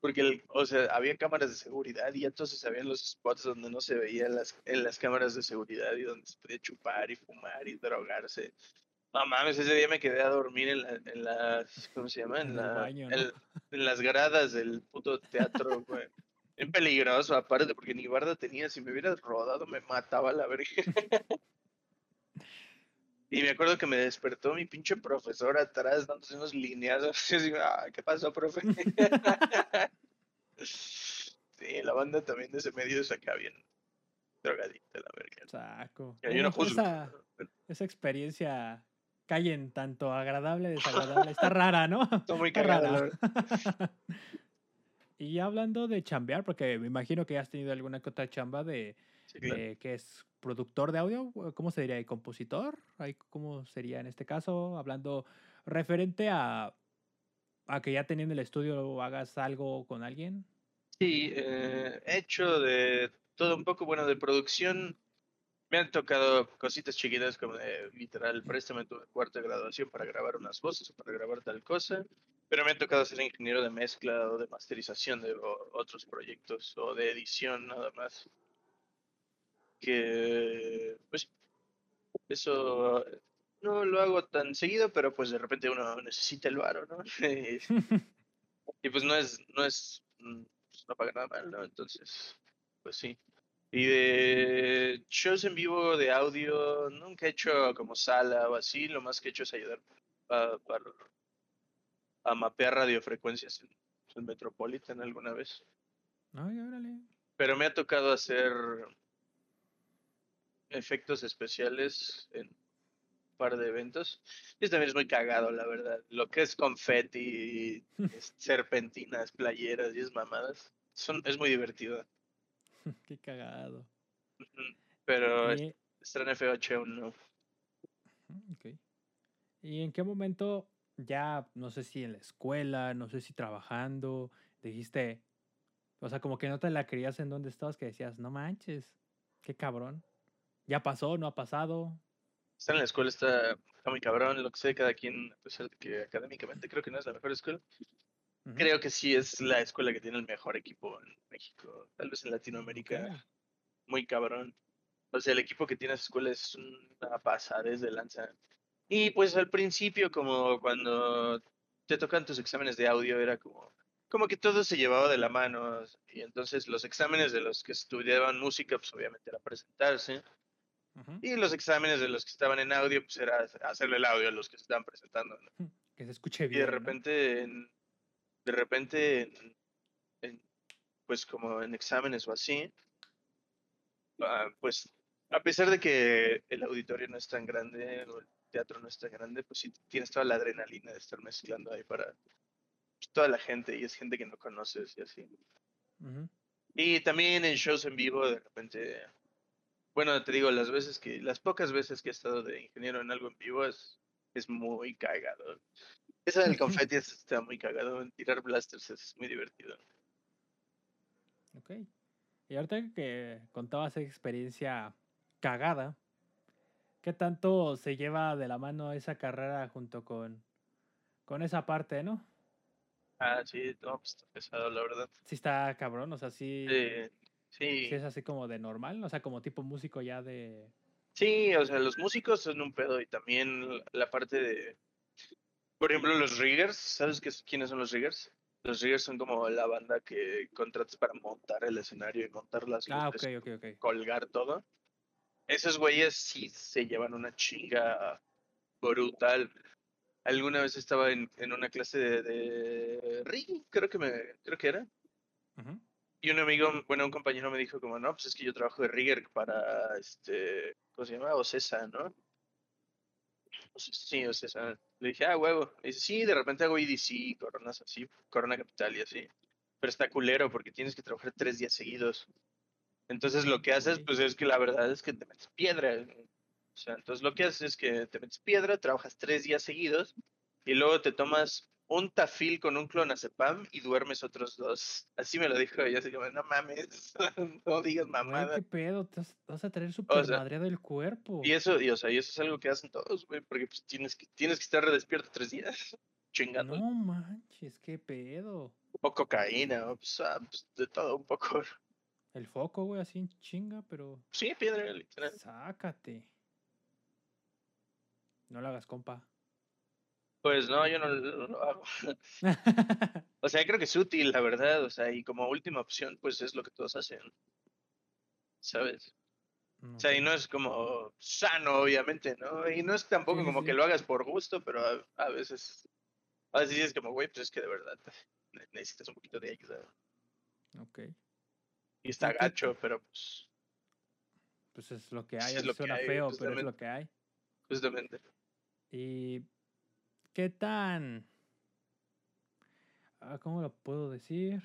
B: Porque, el- o sea, había cámaras de seguridad y entonces habían los spots donde no se veía las, en las cámaras de seguridad y donde se podía chupar y fumar y drogarse. No mames, ese día me quedé a dormir en, la- en las, ¿cómo se llama? En, la-
A: baño, ¿no?
B: en- en las gradas del puto teatro, (laughs) güey. Bien peligroso, aparte, porque ni barda tenía. Si me hubiera rodado, me mataba la verga. (laughs) Y me acuerdo que me despertó mi pinche profesor atrás, dándose unos lineazos. (laughs) Yo digo, ah, ¿qué pasó, profe? (laughs) sí, la banda también de ese medio es acá bien drogadita, la verga.
A: Saco.
B: Yo no
A: esa, esa experiencia cae en tanto agradable, desagradable. Está rara, ¿no? (laughs)
B: Está muy cagada,
A: y hablando de chambear, porque me imagino que has tenido alguna que otra chamba de,
B: Sí, claro.
A: de que es productor de audio, ¿cómo se diría? ¿Y compositor? ¿Cómo sería en este caso? Hablando referente a, a que ya teniendo el estudio hagas algo con alguien.
B: Sí, eh, he hecho de todo un poco, bueno, de producción. Me han tocado cositas chiquitas como de literal, préstame tu cuarto de graduación para grabar unas voces o para grabar tal cosa. Pero me ha tocado ser ingeniero de mezcla o de masterización de o- otros proyectos o de edición nada más. Que, pues, eso no lo hago tan seguido, pero pues de repente uno necesita el varo, ¿no? (laughs) Y- pues no es, no es, mm, pues, no paga nada mal, ¿no? Entonces, pues sí. Y de shows en vivo de audio, nunca he hecho como sala o así, lo más que he hecho es ayudar a, mapear radiofrecuencias en, en Metropolitan alguna vez.
A: Ay, órale.
B: Pero me ha tocado hacer efectos especiales en par de eventos. Y eso también es muy cagado, la verdad. Lo que es confeti, (laughs) es serpentinas, playeras y es mamadas. Son, es muy divertido. (laughs)
A: Qué cagado.
B: Pero estar en F8 aún no.
A: Mm, Ok. ¿Y en qué momento ya, no sé si en la escuela, no sé si trabajando, dijiste, o sea, como que no te la creías en donde estabas, que decías, no manches, qué cabrón. ¿Ya pasó? ¿No ha pasado?
B: Estar en la escuela está, está muy cabrón, lo que sé, cada quien, de que académicamente creo que no es la mejor escuela. Creo que sí es la escuela que tiene el mejor equipo en México, tal vez en Latinoamérica. Muy cabrón. O sea, el equipo que tiene esa escuela es una pasada de lanza. Y pues al principio, como cuando te tocan tus exámenes de audio, era como, como que todo se llevaba de la mano. Y entonces los exámenes de los que estudiaban música, pues obviamente era presentarse. Y los exámenes de los que estaban en audio, pues era hacerle el audio a los que se estaban presentando. ¿no?
A: Que se escuche
B: Y
A: bien.
B: de
A: ¿no?
B: repente, en- de repente, en- en, pues como en exámenes o así, ah, pues a pesar de que el auditorio no es tan grande o el teatro no es tan grande, pues sí tienes toda la adrenalina de estar mezclando ahí para pues, toda la gente y es gente que no conoces y así.
A: Ujú.
B: Y también en shows en vivo, de repente, bueno, te digo, las veces que, las pocas veces que he estado de ingeniero en algo en vivo es, es muy cagado. Eso del (laughs) confeti es- está muy cagado, en tirar blasters es muy divertido.
A: Ok. Y ahorita que contabas esa experiencia cagada, ¿qué tanto se lleva de la mano esa carrera junto con, con esa parte, no?
B: Ah, sí, no, pues está pesado, la verdad.
A: Sí está cabrón, o sea, sí,
B: Sí,
A: sí
B: sí,
A: es así como de normal, o sea, como tipo músico ya de...
B: sí, o sea, los músicos son un pedo y también la parte de, por ejemplo, los riggers, ¿sabes qué, es- quiénes son los riggers? Los riggers son como la banda que contratas para montar el escenario y montar las
A: Ah, ok,
B: luces,
A: ok, ok.
B: colgar todo. Esos güeyes sí se llevan una chinga brutal. Alguna vez estaba en, en una clase de, de rigging, creo que me, creo que era.
A: Ujú.
B: Y un amigo, bueno, un compañero me dijo como, no, pues es que yo trabajo de rigger para, este, ¿cómo se llama? Ocesa, ¿no? Sí, Ocesa. Le dije, ah, huevo. Y dice, sí, de repente hago EDC, coronas así, Corona Capital y así. Pero está culero porque tienes que trabajar tres días seguidos. Entonces lo que haces, pues es que la verdad es que te metes piedra. O sea, entonces lo que haces es que te metes piedra, trabajas tres días seguidos y luego te tomas un tafil con un clonazepam y duermes otros dos. Así me lo dijo ella, así como, no mames, (laughs) no digas
A: Güey,
B: mamada.
A: qué pedo, te vas, a traer súper
B: sea,
A: madreado el cuerpo.
B: Y eso, y, o sea, y eso es algo que hacen todos, güey, porque pues tienes que, tienes que estar despierto tres días, (laughs) chingando.
A: No manches, qué pedo.
B: O cocaína, o pues, ah, pues, de todo un poco.
A: El foco, güey, así en chinga, pero
B: Sí, piedra, literal.
A: sácate. No lo hagas, compa.
B: Pues no, yo no, no lo hago. (laughs) (laughs) O sea, creo que es útil, la verdad, o sea, y como última opción, pues es lo que todos hacen. ¿Sabes? O sea, y no es como sano, obviamente, ¿no? Y no es tampoco
A: Sí, sí,
B: como que lo hagas por gusto, pero a, a veces, a veces es como, güey, pues es que de verdad ne- necesitas un poquito de ayuda.
A: Ok.
B: Y está
A: ¿Y qué-
B: gacho, pero pues,
A: Pues es lo que hay,
B: es lo que
A: suena
B: hay,
A: feo, pero es lo que hay.
B: justamente.
A: ¿Y qué tan... ah, ¿Cómo lo puedo decir?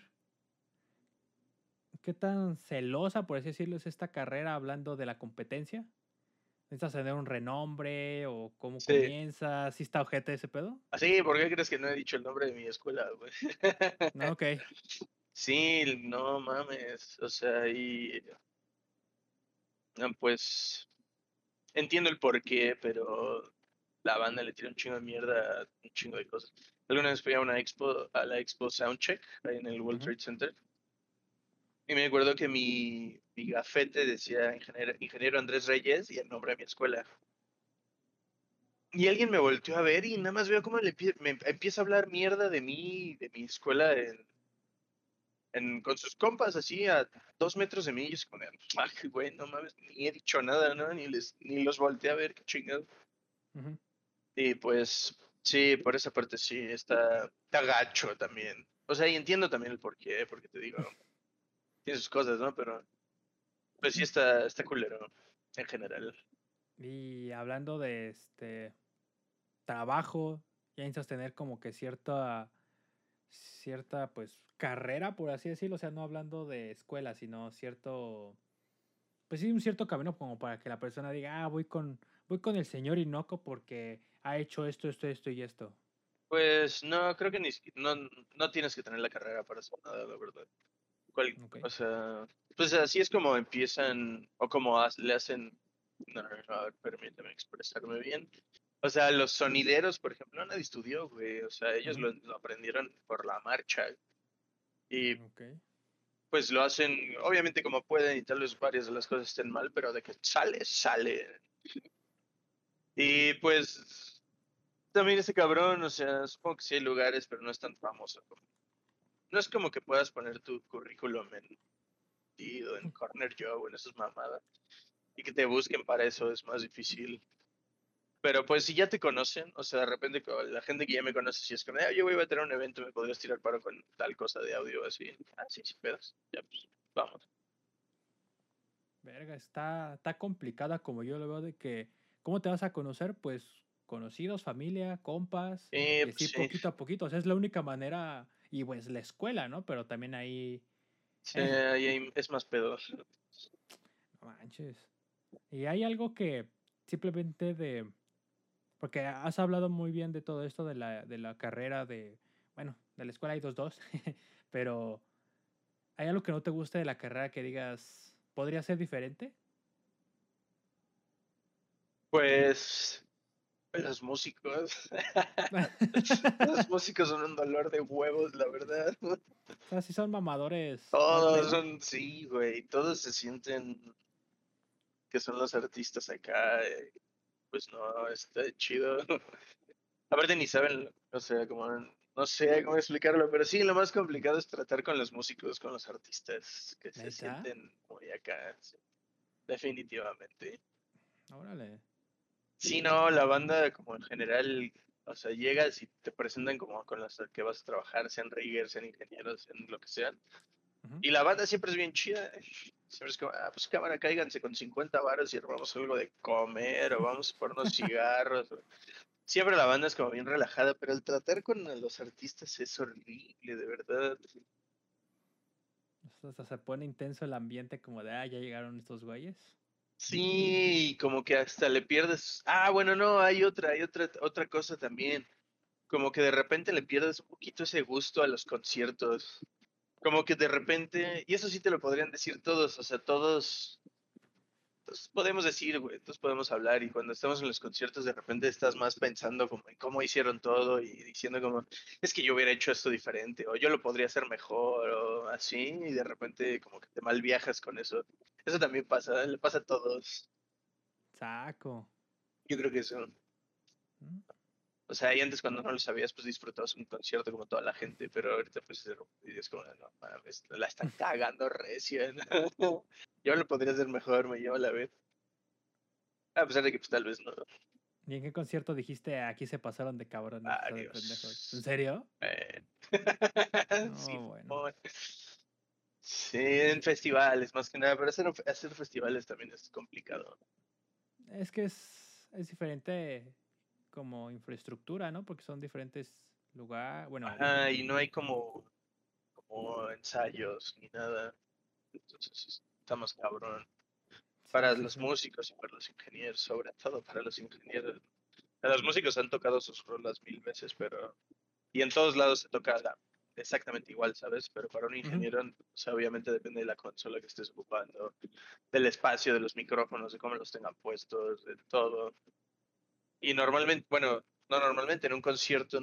A: ¿Qué tan celosa, por así decirlo, es esta carrera hablando de la competencia? ¿Necesitas tener un renombre o cómo
B: Sí.
A: comienza? ¿Sí está ojete ese pedo?
B: Así, ¿por qué crees que no he dicho el nombre de mi escuela, güey?
A: No, ok. (laughs)
B: Sí, no mames, o sea, y ah, pues entiendo el porqué, pero la banda le tira un chingo de mierda un chingo de cosas. Alguna vez fui a una expo, a la expo Soundcheck, ahí en el World. Trade Center, y me acuerdo que mi, mi gafete decía ingeniero, ingeniero Andrés Reyes y el nombre de mi escuela. Y alguien me volteó a ver y nada más veo cómo le me empieza a hablar mierda de mí, de mi escuela en, en- con sus compas así a dos metros de mí. Y yo así como, "Ay, güey, no mames, ni he dicho nada, ¿no? Ni, les, ni los volteé a ver, qué chingado.
A: Ujú.
B: Y pues, sí, por esa parte sí, está, está gacho también. O sea, y entiendo también el porqué, porque te digo, tiene sus cosas, ¿no? Pero, pues sí está, está culero, en general.
A: Y hablando de este trabajo, ya necesitas tener como que cierta, cierta pues carrera, por así decirlo, o sea, no hablando de escuela, sino cierto, pues sí, un cierto camino como para que la persona diga, ah, voy con, voy con el señor Inoco porque ha hecho esto, esto, esto y esto.
B: Pues no, creo que ni no, no tienes que tener la carrera para hacer nada, la verdad. O sea, pues así es como empiezan, o como le hacen, no, no, no, a ver, permíteme expresarme bien. O sea, los sonideros, por ejemplo, nadie estudió, güey. O sea, ellos lo, aprendieron por la marcha. Y pues lo hacen, obviamente como pueden y tal vez varias de las cosas estén mal, pero de que sale, sale. Y pues también ese cabrón, o sea, supongo que sí hay lugares, pero no es tan famoso. No es como que puedas poner tu currículum en en Corner Job o en esas mamadas y que te busquen para eso es más difícil. Pero pues si ya te conocen, o sea, de repente la gente que ya me conoce, si es que ah, yo voy a tener un evento, me podrías tirar paro con tal cosa de audio así. Ah, sí, sí, pedos. Ya, pues, vamos.
A: Verga, está, está complicada como yo lo veo de que, ¿cómo te vas a conocer? Pues conocidos, familia, compas, y pues así poquito a poquito. O sea, es la única manera, y pues la escuela, ¿no? Pero también ahí...
B: Sí, ahí (laughs) es más pedo.
A: No manches. Y hay algo que simplemente de... Porque has hablado muy bien de todo esto de la, de la carrera de... Bueno, de la escuela hay dos, dos. (laughs) pero ¿hay algo que no te guste de la carrera que digas, podría ser diferente?
B: Pues los músicos. (laughs) los músicos son un dolor de huevos, la verdad.
A: O sea, sí son mamadores.
B: Todos son, sí, güey. Todos se sienten que son los artistas acá. Eh, pues no, está chido. Aparte ni saben, o sea, como no sé cómo explicarlo, pero sí, lo más complicado es tratar con los músicos, con los artistas que se sienten muy acá. Definitivamente.
A: Órale.
B: Sí, no, la banda como en general, o sea, llegas y te presentan como con las que vas a trabajar, sean riggers, sean ingenieros, sean lo que sean. Y la banda siempre es bien chida. Siempre es como, ah, pues cámara, cáiganse con 50 varos y armamos algo de comer o vamos por unos (laughs) cigarros. Siempre la banda es como bien relajada, pero el tratar con los artistas es horrible, de verdad.
A: O se pone intenso el ambiente como de, ah, ya llegaron estos güeyes.
B: Sí, como que hasta le pierdes. Ah, bueno, no, hay otra, hay otra, otra cosa también. Como que de repente le pierdes un poquito ese gusto a los conciertos. Como que de repente, y eso sí te lo podrían decir todos, o sea, todos, todos podemos decir, güey, todos podemos hablar y cuando estamos en los conciertos de repente estás más pensando como en cómo hicieron todo y diciendo como, es que yo hubiera hecho esto diferente o yo lo podría hacer mejor o así y de repente como que te mal viajas con eso. Eso también pasa, le pasa a todos.
A: Saco.
B: Yo creo que eso. Mm. O sea, y antes cuando no lo sabías, pues disfrutabas un concierto como toda la gente, pero ahorita pues es como, no mames, la están cagando recién. (laughs) Yo lo podría hacer mejor, me llevo a la vez. A pesar de que pues tal vez no.
A: ¿Y en qué concierto dijiste aquí se pasaron de cabrón? ¿En serio?
B: Eh. (laughs) sí, bueno. Sí, en festivales, más que nada, pero hacer, hacer festivales también es complicado.
A: Es que es, es diferente como infraestructura, ¿no? Porque son diferentes lugares, bueno.
B: Ah, y no hay como, como ensayos ni nada. Entonces estamos cabrón. Para los músicos y para los ingenieros, sobre todo para los ingenieros. Los músicos han tocado sus rolas mil veces, pero... Y en todos lados se toca exactamente igual, ¿sabes? Pero para un ingeniero, o sea, obviamente depende de la consola que estés ocupando, del espacio, de los micrófonos, de cómo los tengan puestos, de todo. Y normalmente, bueno, no normalmente, en un concierto,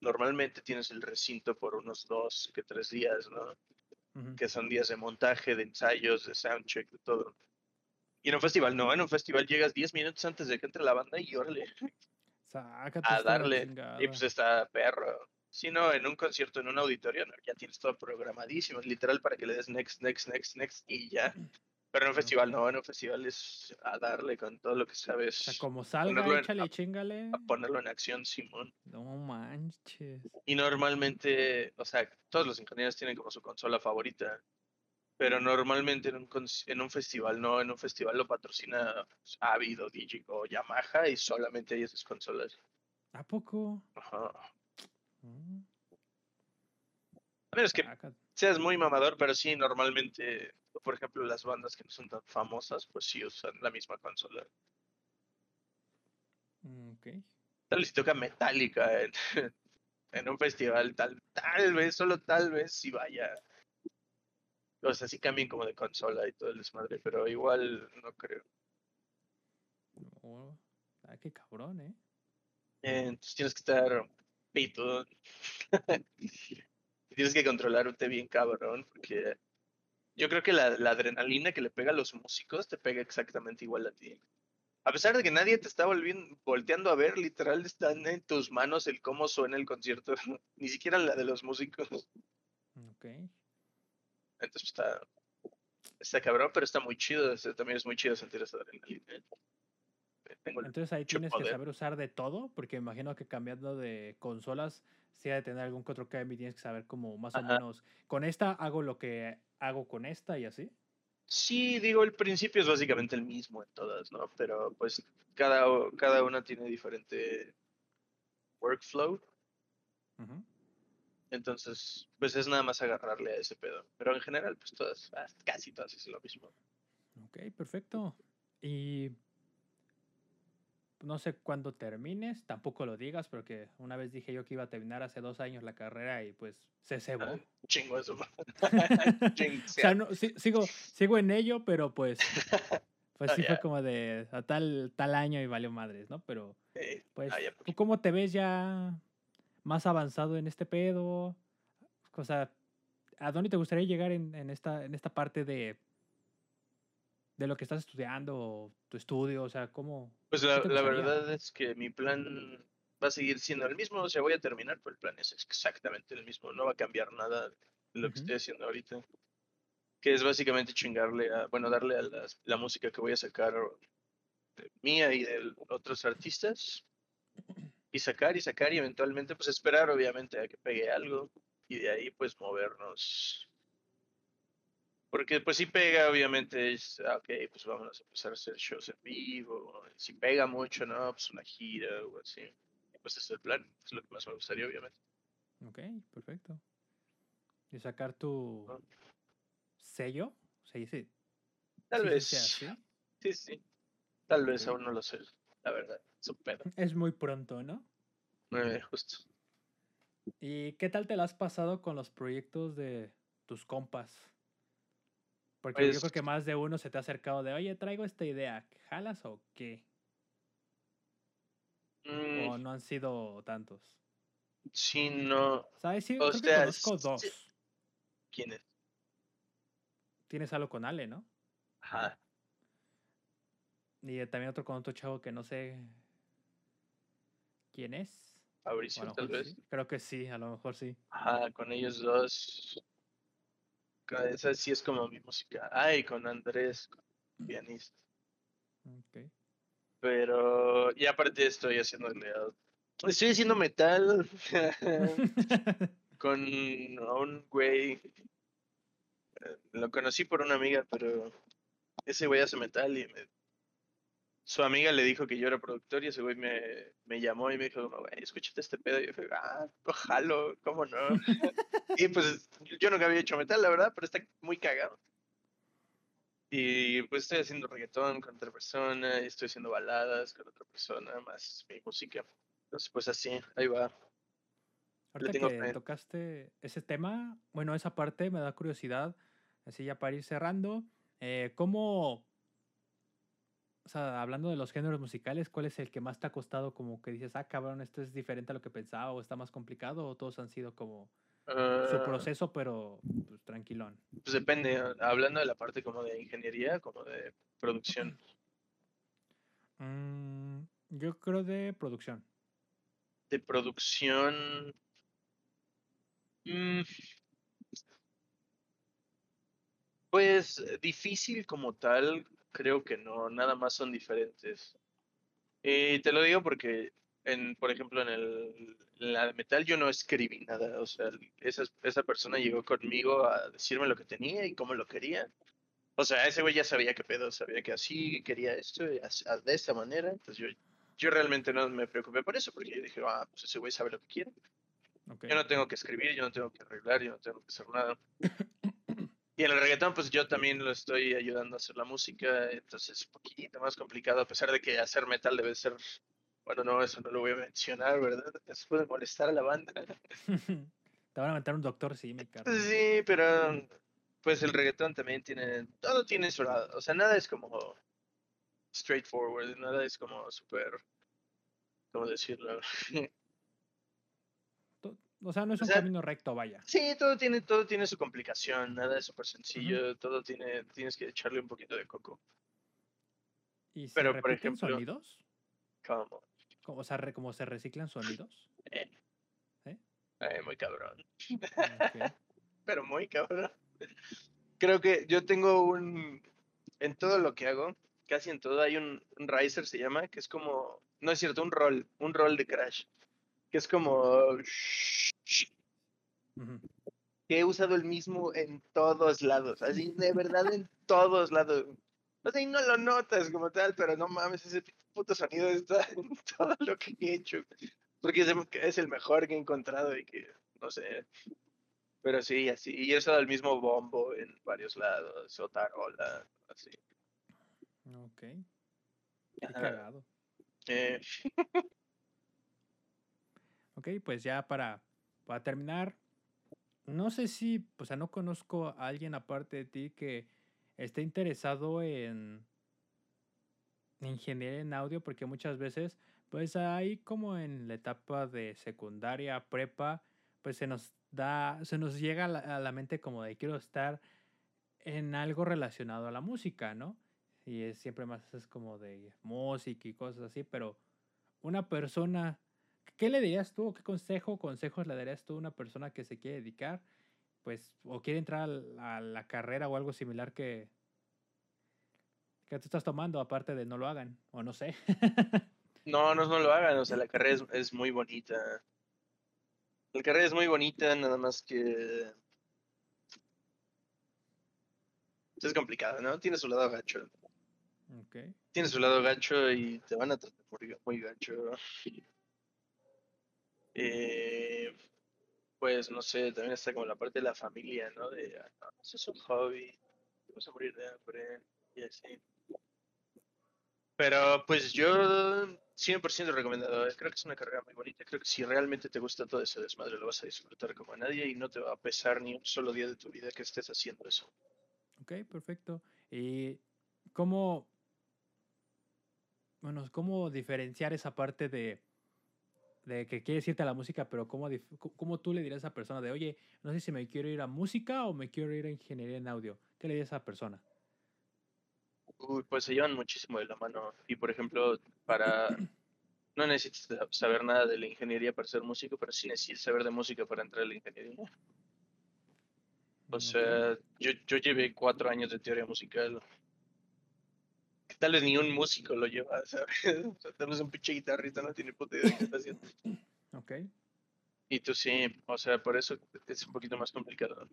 B: normalmente tienes el recinto por unos dos que tres días, ¿no? Que son días de montaje, de ensayos, de soundcheck, de todo. Y en un festival no, en un festival llegas 10 minutos antes de que entre la banda y órale. a darle. Y pues está perro sino en un concierto, en un auditorio, ya tienes todo programadísimo, es literal para que le des next, next, next, next y ya. Pero en un festival no, en un festival es a darle con todo lo que sabes.
A: O sea, como salga, échale, chingale.
B: A ponerlo en acción, Simón.
A: No manches.
B: Y normalmente, o sea, todos los ingenieros tienen como su consola favorita. Pero normalmente en un, en un festival, no, en un festival lo patrocina pues, Avid o Digi o Yamaha y solamente hay esas consolas.
A: ¿A poco?
B: Ajá.
A: Mm,
B: A menos que seas muy mamador, pero sí, normalmente, por ejemplo, las bandas que no son tan famosas, pues sí usan la misma consola.
A: mm, ok.
B: Tal vez si toca Metallica en, (laughs) en un festival, tal, tal vez, solo tal vez si vaya. O sea, sí cambien como de consola y todo el desmadre, pero igual no creo.
A: Oh, ah, qué cabrón, ¿eh?
B: Eh, Entonces tienes que estar pito. (laughs) tienes que controlarte bien cabrón, porque yo creo que la, la adrenalina que le pega a los músicos te pega exactamente igual a ti. A pesar de que nadie te está volviendo, volteando a ver, literal están en tus manos el cómo suena el concierto, (laughs) ni siquiera la de los músicos.
A: Ok.
B: Entonces está, está cabrón, pero está muy chido. también es muy chido sentir esa adrenalina. Tengo
A: Entonces ahí tienes que saber usar de todo, porque imagino que cambiando de consolas, si ha de tener algún que otro cambio y tienes que saber como más o menos, con esta hago lo que hago con esta y así.
B: Sí, digo, el principio es básicamente el mismo en todas, ¿no? Pero pues cada, cada una tiene diferente workflow. Entonces, pues es nada más agarrarle a ese pedo. Pero en general, pues todas, ah, casi todas es lo mismo.
A: Ok, perfecto. Y no sé cuándo termines, tampoco lo digas, porque una vez dije yo que iba a terminar hace dos años la carrera y pues se cebó.
B: Ah, Chingo eso. (laughs) (laughs)
A: o sea, no, sigo, sigo en ello, pero pues, (laughs) pues
B: Ah,
A: sí fue como de a tal, tal año y valió madres, ¿no? Pero pues,
B: ah, ya,
A: ¿tú cómo te ves ya más avanzado en este pedo? O sea, ¿a dónde te gustaría llegar en, en esta, en esta parte de, de lo que estás estudiando, o tu estudio? O sea, ¿cómo?
B: Pues
A: ¿qué
B: la, verdad es que mi plan va a seguir siendo el mismo, o sea, voy a terminar, pero el plan es exactamente el mismo, no va a cambiar nada de lo que estoy haciendo ahorita. Que es básicamente chingarle a, bueno, darle a las- la música que voy a sacar de mía y de otros artistas, y sacar y sacar y eventualmente pues esperar obviamente a que pegue algo y de ahí pues movernos. Porque pues si pega obviamente es, ah, ok, pues vamos a empezar a hacer shows en vivo, si pega mucho, ¿no? Pues una gira o así. Y, Pues ese es el plan, es lo que más me gustaría obviamente.
A: Ok, perfecto. Y sacar tu
B: Ah.
A: sello, se dice.
B: Tal
A: sí se
B: vez, sí,
A: así.
B: sí. Tal vez aún no lo sé, la verdad, es un pedo. (laughs)
A: Es muy pronto, ¿no?
B: Eh, justo.
A: ¿Y qué tal te la has pasado con los proyectos de tus compas? Porque yo creo
B: Pues-
A: que más de uno se te ha acercado de, oye, traigo esta idea, ¿jalas o qué?
B: Mm,
A: O no han sido tantos.
B: sí, no.
A: ¿Sabes? Sí,
B: O
A: creo que conozco
B: sí-
A: dos.
B: ¿Quién es?
A: Tienes algo con Ale, ¿no?
B: Ajá.
A: Y eh, también otro con otro chavo que no sé quién es.
B: Fabricio, tal vez.
A: sí. Creo que sí, a lo mejor sí.
B: Ajá, con ellos dos. Esa sí es como mi música. Ay, con Andrés, pianista.
A: Ok.
B: Pero, y aparte estoy haciéndole a- Estoy haciendo metal (laughs) con un güey. eh, Lo conocí por una amiga, pero ese güey hace metal y me- su amiga le dijo que yo era productor y ese güey me, me llamó y me dijo, como, güey, escúchate este pedo. Y yo dije, ah, ojalá, ¿cómo no? y pues yo nunca había hecho metal, la verdad, pero está muy cagado. Y pues estoy haciendo reggaetón con otra persona, y estoy haciendo baladas con otra persona, más mi música. Entonces, pues así, ahí va.
A: Ahorita
B: tengo
A: que
B: fe.
A: tocaste ese tema, bueno, esa parte me da curiosidad, así ya para ir cerrando, eh, ¿cómo, o sea, hablando de los géneros musicales, cuál es el que más te ha costado como que dices, ah, cabrón, esto es diferente a lo que pensaba o está más complicado o todos han sido como su
B: Ah,
A: proceso, pero pues, tranquilón?
B: Pues depende, ah, hablando de la parte como de ingeniería, como de producción.
A: Mm, yo creo de producción.
B: De producción. mm, Pues difícil como tal, creo que no, nada más son diferentes. Y te lo digo porque en, por ejemplo, en el en la de metal yo no escribí nada, o sea, esa, esa persona llegó conmigo a decirme lo que tenía y cómo lo quería. O sea, ese güey ya sabía qué pedo, sabía que así quería esto, de esta manera. Entonces yo, yo realmente no me preocupé por eso, porque yo dije, ah, pues ese güey sabe lo que quiere. Yo no tengo que escribir, yo no tengo que arreglar, yo no tengo que hacer nada. (laughs) Y en el reggaetón, pues yo también lo estoy ayudando a hacer la música, entonces es un poquito más complicado, a pesar de que hacer metal debe ser bueno, no, eso no lo voy a mencionar, ¿verdad? Eso puede molestar a la banda. (laughs)
A: Te van a meter un doctor, sí, me cargo.
B: Sí, pero pues el reggaetón también tiene, todo tiene su lado, o sea, nada es como straightforward, nada es como súper, ¿cómo decirlo? (laughs)
A: O sea, no es un camino recto, vaya.
B: Sí, todo tiene, todo tiene su complicación, nada es súper sencillo, todo tiene, tienes que echarle un poquito de coco.
A: ¿Y se Pero, por ejemplo, sonidos?
B: ¿Cómo?
A: ¿Cómo se, cómo se reciclan sonidos?
B: Eh. ¿Eh? muy cabrón. (laughs) Pero muy cabrón. Creo que yo tengo un. En todo lo que hago, casi en todo, hay un, riser, se llama, que es como. No es cierto, un roll, un roll de crash. Que es como. Que he usado el mismo en todos lados. Así, de verdad, en todos lados. O sea, y no lo notas como tal, pero no mames, ese puto sonido está (laughs) en todo lo que he hecho. Porque es el mejor que he encontrado y que, no sé. Pero sí, así. Y he usado el mismo bombo en varios lados, o tarola, así.
A: Ok. Qué cagado.
B: Eh. (laughs)
A: ok, pues ya para, para terminar, no sé si, o sea, no conozco a alguien aparte de ti que esté interesado en ingeniería en audio porque muchas veces pues ahí como en la etapa de secundaria, prepa, pues se nos da, se nos llega a la, mente como de quiero estar en algo relacionado a la música, ¿no? Y es siempre más es como de música y cosas así, pero una persona, ¿qué le dirías tú? ¿Qué consejo, consejos le darías tú a una persona que se quiere dedicar, pues, o quiere entrar a la carrera o algo similar que, que tú estás tomando, aparte de no lo hagan, o no sé.
B: no, no, no lo hagan, o sea, la carrera es, (laughs) muy bonita. La carrera es muy bonita, nada más que... Es complicado, ¿no? Tiene su lado gacho.
A: Okay.
B: Tiene su lado gacho y te van a tratar muy, muy gacho. Eh, pues no sé, también está como la parte de la familia, ¿no? De, ah, eso es un hobby, vamos a morir de hambre y así. Pero pues yo 100% recomendado. Eh, creo que es una carrera muy bonita. Creo que si realmente te gusta todo ese desmadre, lo vas a disfrutar como a nadie y no te va a pesar ni un solo día de tu vida que estés haciendo eso.
A: Ok, perfecto. ¿Y cómo, bueno, cómo diferenciar esa parte de, de que quieres irte a la música, pero cómo, cómo tú le dirías a esa persona de, oye, no sé si me quiero ir a música o me quiero ir a ingeniería en audio? ¿Qué le dirías a esa persona?
B: pues se llevan muchísimo de la mano. Y por ejemplo, para no necesitas saber nada de la ingeniería para ser músico, pero sí necesitas saber de música para entrar a la ingeniería. O sea, yo, yo llevé cuatro años de teoría musical. Que tal vez ni un músico lo lleva, (laughs) ¿sabes? O sea, tal vez un pinche guitarrista no tiene puta idea de qué está haciendo.
A: Ok.
B: Y tú sí, o sea, por eso es un poquito más complicado.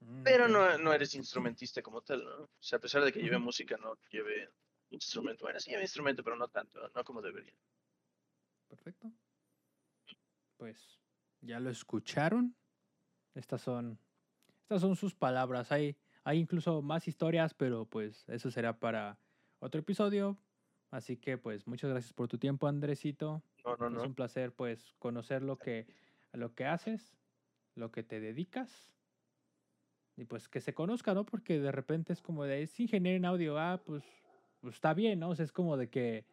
B: Mm, pero no, no eres instrumentista como tal, ¿no? O sea, a pesar de que lleve música, no lleve instrumento. Bueno, sí lleve instrumento, pero no tanto, no como debería.
A: Perfecto. Pues ya lo escucharon. Estas son, estas son sus palabras. Hay, hay incluso más historias, pero pues eso será para otro episodio. Así que pues muchas gracias por tu tiempo, Andresito.
B: No, no, no.
A: Es un placer pues conocer lo que, lo que haces, lo que te dedicas y pues que se conozca, ¿no? Porque de repente es como de, es ingeniero en audio, ah, pues, pues, está bien, ¿no? O sea, es como de que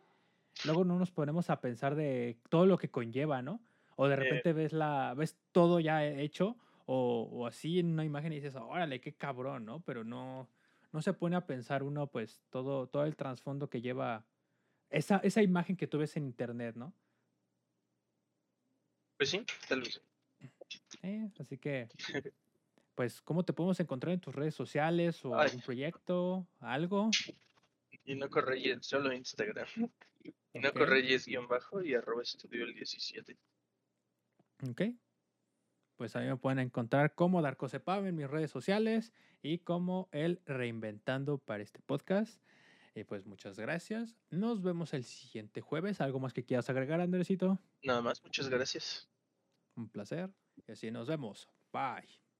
A: luego no nos ponemos a pensar de todo lo que conlleva, ¿no? O de repente ves la, ves todo ya hecho, o, o, así en una imagen y dices, órale, qué cabrón, ¿no? Pero no, no se pone a pensar uno, pues, todo, todo el trasfondo que lleva esa, esa imagen que tú ves en internet, ¿no?
B: Pues sí, tal vez.
A: Eh, así que pues, ¿cómo te podemos encontrar en tus redes sociales o algún proyecto, algo?
B: Y no correyes, solo Instagram. Y no
A: Ok.
B: correyes guion bajo y arroba estudio el 17.
A: Ok. Pues ahí me pueden encontrar como Darko Cepab en mis redes sociales y como el Reinventando para este podcast. Y pues muchas gracias. Nos vemos el siguiente jueves. ¿Algo más que quieras agregar, Andresito?
B: Nada más, muchas gracias.
A: Un placer. Y así nos vemos. Bye.